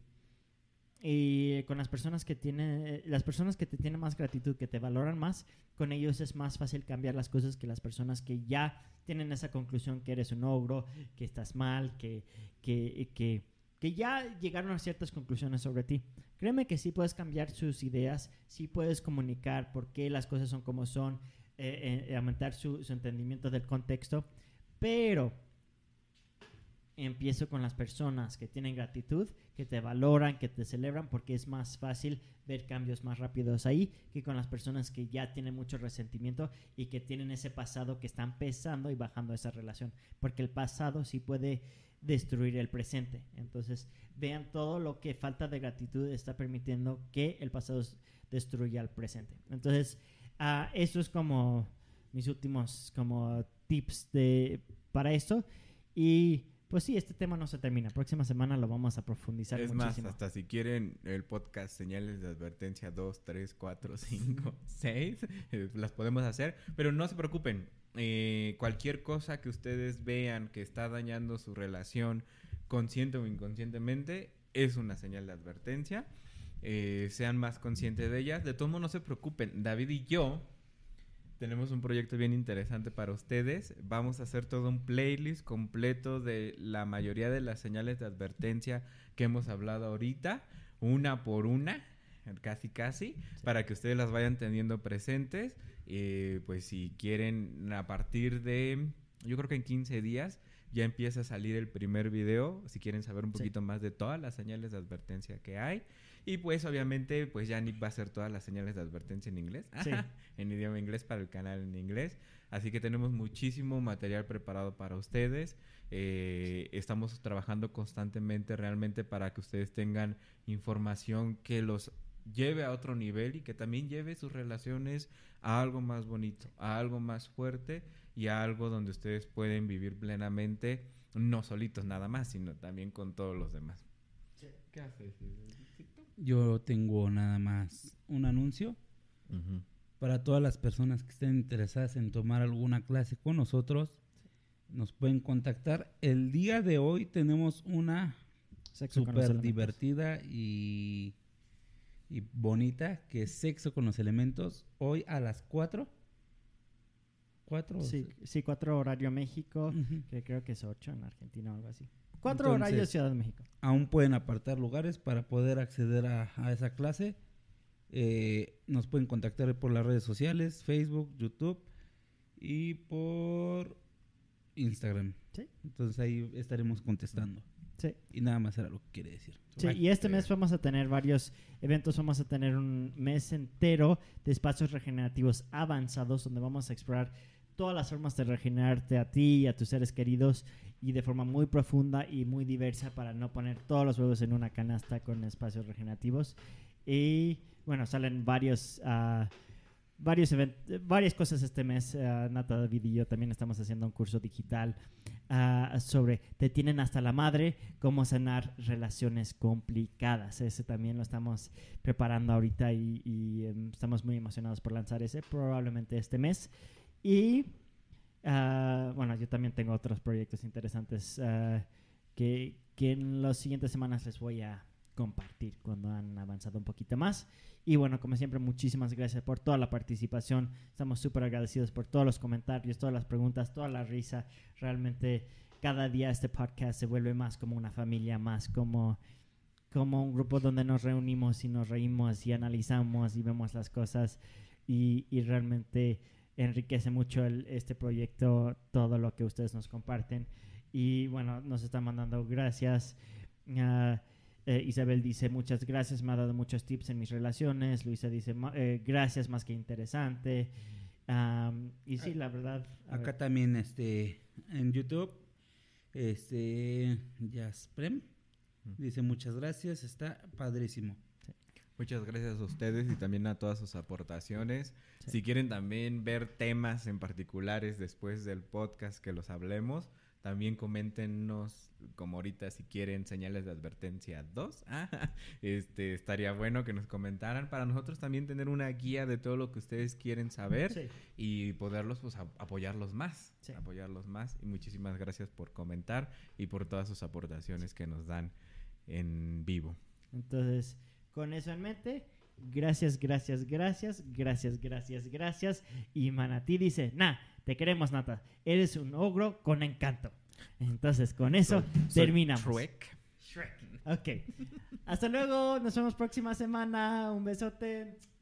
Speaker 1: Y con las personas que tienen, eh, las personas que te tienen más gratitud, que te valoran más, con ellos es más fácil cambiar las cosas que las personas que ya tienen esa conclusión que eres un ogro, que estás mal, que, que, que, que ya llegaron a ciertas conclusiones sobre ti. Créeme que sí puedes cambiar sus ideas, sí puedes comunicar por qué las cosas son como son, eh, eh, aumentar su, su entendimiento del contexto, pero empiezo con las personas que tienen gratitud, que te valoran, que te celebran, porque es más fácil ver cambios más rápidos ahí que con las personas que ya tienen mucho resentimiento y que tienen ese pasado que están pesando y bajando esa relación, porque el pasado sí puede destruir el presente. Entonces, vean todo lo que falta de gratitud está permitiendo que el pasado destruya el presente. Entonces, ah, eso es como mis últimos como tips de para esto y pues sí, este tema no se termina. Próxima semana lo vamos a profundizar
Speaker 2: Es más,
Speaker 1: muchísimo.
Speaker 2: hasta si quieren el podcast señales de advertencia 2, 3, 4, 5, 6, eh, las podemos hacer. Pero no se preocupen, eh, cualquier cosa que ustedes vean que está dañando su relación, consciente o inconscientemente, es una señal de advertencia. Eh, sean más conscientes de ellas. De todos modos, no se preocupen. David y yo tenemos un proyecto bien interesante para ustedes. Vamos a hacer todo un playlist completo de la mayoría de las señales de advertencia que hemos hablado ahorita, una por una, casi casi, para que ustedes las vayan teniendo presentes. Eh, pues si quieren, a partir de, yo creo que en 15 días ya empieza a salir el primer video, si quieren saber un
Speaker 1: Sí.
Speaker 2: poquito más de todas las señales de advertencia que hay. Y pues obviamente, pues ya Nick va a hacer todas las señales de advertencia en inglés.
Speaker 1: Sí.
Speaker 2: en idioma inglés para el canal en inglés. Así que tenemos muchísimo material preparado para ustedes. Eh, estamos trabajando constantemente realmente para que ustedes tengan información que los lleve a otro nivel y que también lleve sus relaciones a algo más bonito, a algo más fuerte y a algo donde ustedes pueden vivir plenamente, no solitos nada más, sino también con todos los demás. ¿Qué haces?
Speaker 4: Yo tengo nada más un anuncio para todas las personas que estén interesadas en tomar alguna clase con nosotros. Nos pueden contactar. El día de hoy tenemos una súper divertida y, y bonita que es Sexo con los Elementos. Hoy a las 4. 4.
Speaker 1: Sí, sí, cuatro horario México, que creo que es ocho en Argentina o algo así. Cuatro
Speaker 4: Entonces-
Speaker 1: horarios Ciudad de México.
Speaker 4: Aún pueden apartar lugares para poder acceder a, a esa clase. Eh, nos pueden contactar por las redes sociales, Facebook, YouTube y por Instagram.
Speaker 1: Sí.
Speaker 4: Entonces ahí estaremos contestando.
Speaker 1: Sí.
Speaker 4: Y nada más era lo que quiere decir.
Speaker 1: Sí, y este mes vamos a tener varios eventos, vamos a tener un mes entero de espacios regenerativos avanzados donde vamos a explorar todas las formas de regenerarte a ti y a tus seres queridos y de forma muy profunda y muy diversa para no poner todos los huevos en una canasta con espacios regenerativos. Y bueno, salen varios... ah, Varios varias cosas este mes, ah, Nata, David y yo también estamos haciendo un curso digital ah, sobre Te tienen hasta la madre, cómo sanar relaciones complicadas. Ese también lo estamos preparando ahorita y, y, em, estamos muy emocionados por lanzar ese probablemente este mes. Y ah, bueno, yo también tengo otros proyectos interesantes ah, que, en las siguientes semanas les voy a compartir cuando han avanzado un poquito más. Y bueno, como siempre, muchísimas gracias por toda la participación. Estamos súper agradecidos por todos los comentarios, todas las preguntas, toda la risa. Realmente cada día este podcast se vuelve más como una familia, más como, como un grupo donde nos reunimos y nos reímos y analizamos y vemos las cosas. Y realmente enriquece mucho el- este proyecto, todo lo que ustedes nos comparten. Y bueno, nos están mandando gracias. Eh, Isabel dice muchas gracias, me ha dado muchos tips en mis relaciones. Luisa dice "Ma- eh, gracias, más que interesante. Am, y sí, la verdad.
Speaker 4: Acá
Speaker 1: ver,
Speaker 4: también este en YouTube este Jasprem dice muchas gracias, está padrísimo.
Speaker 2: Muchas gracias a ustedes y también a todas sus aportaciones.
Speaker 1: Sí.
Speaker 2: Si quieren también ver temas en particulares después del podcast que los hablemos, también coméntenos, como ahorita, si quieren señales de advertencia 2. Ah, este, estaría bueno que nos comentaran para nosotros también tener una guía de todo lo que ustedes quieren saber
Speaker 1: sí.
Speaker 2: y poderlos pues, a- apoyarlos más.
Speaker 1: Sí.
Speaker 2: Apoyarlos más. Y muchísimas gracias por comentar y por todas sus aportaciones que nos dan en vivo.
Speaker 1: Entonces, con eso en mente, gracias, gracias, gracias, gracias, gracias, gracias. Y Manatí dice, nah, te queremos, Nata. Eres un ogro con encanto. Entonces, con eso
Speaker 2: Soy
Speaker 1: terminamos.
Speaker 2: Shrek.
Speaker 1: Ok. Hasta luego. Nos vemos próxima semana. Un besote.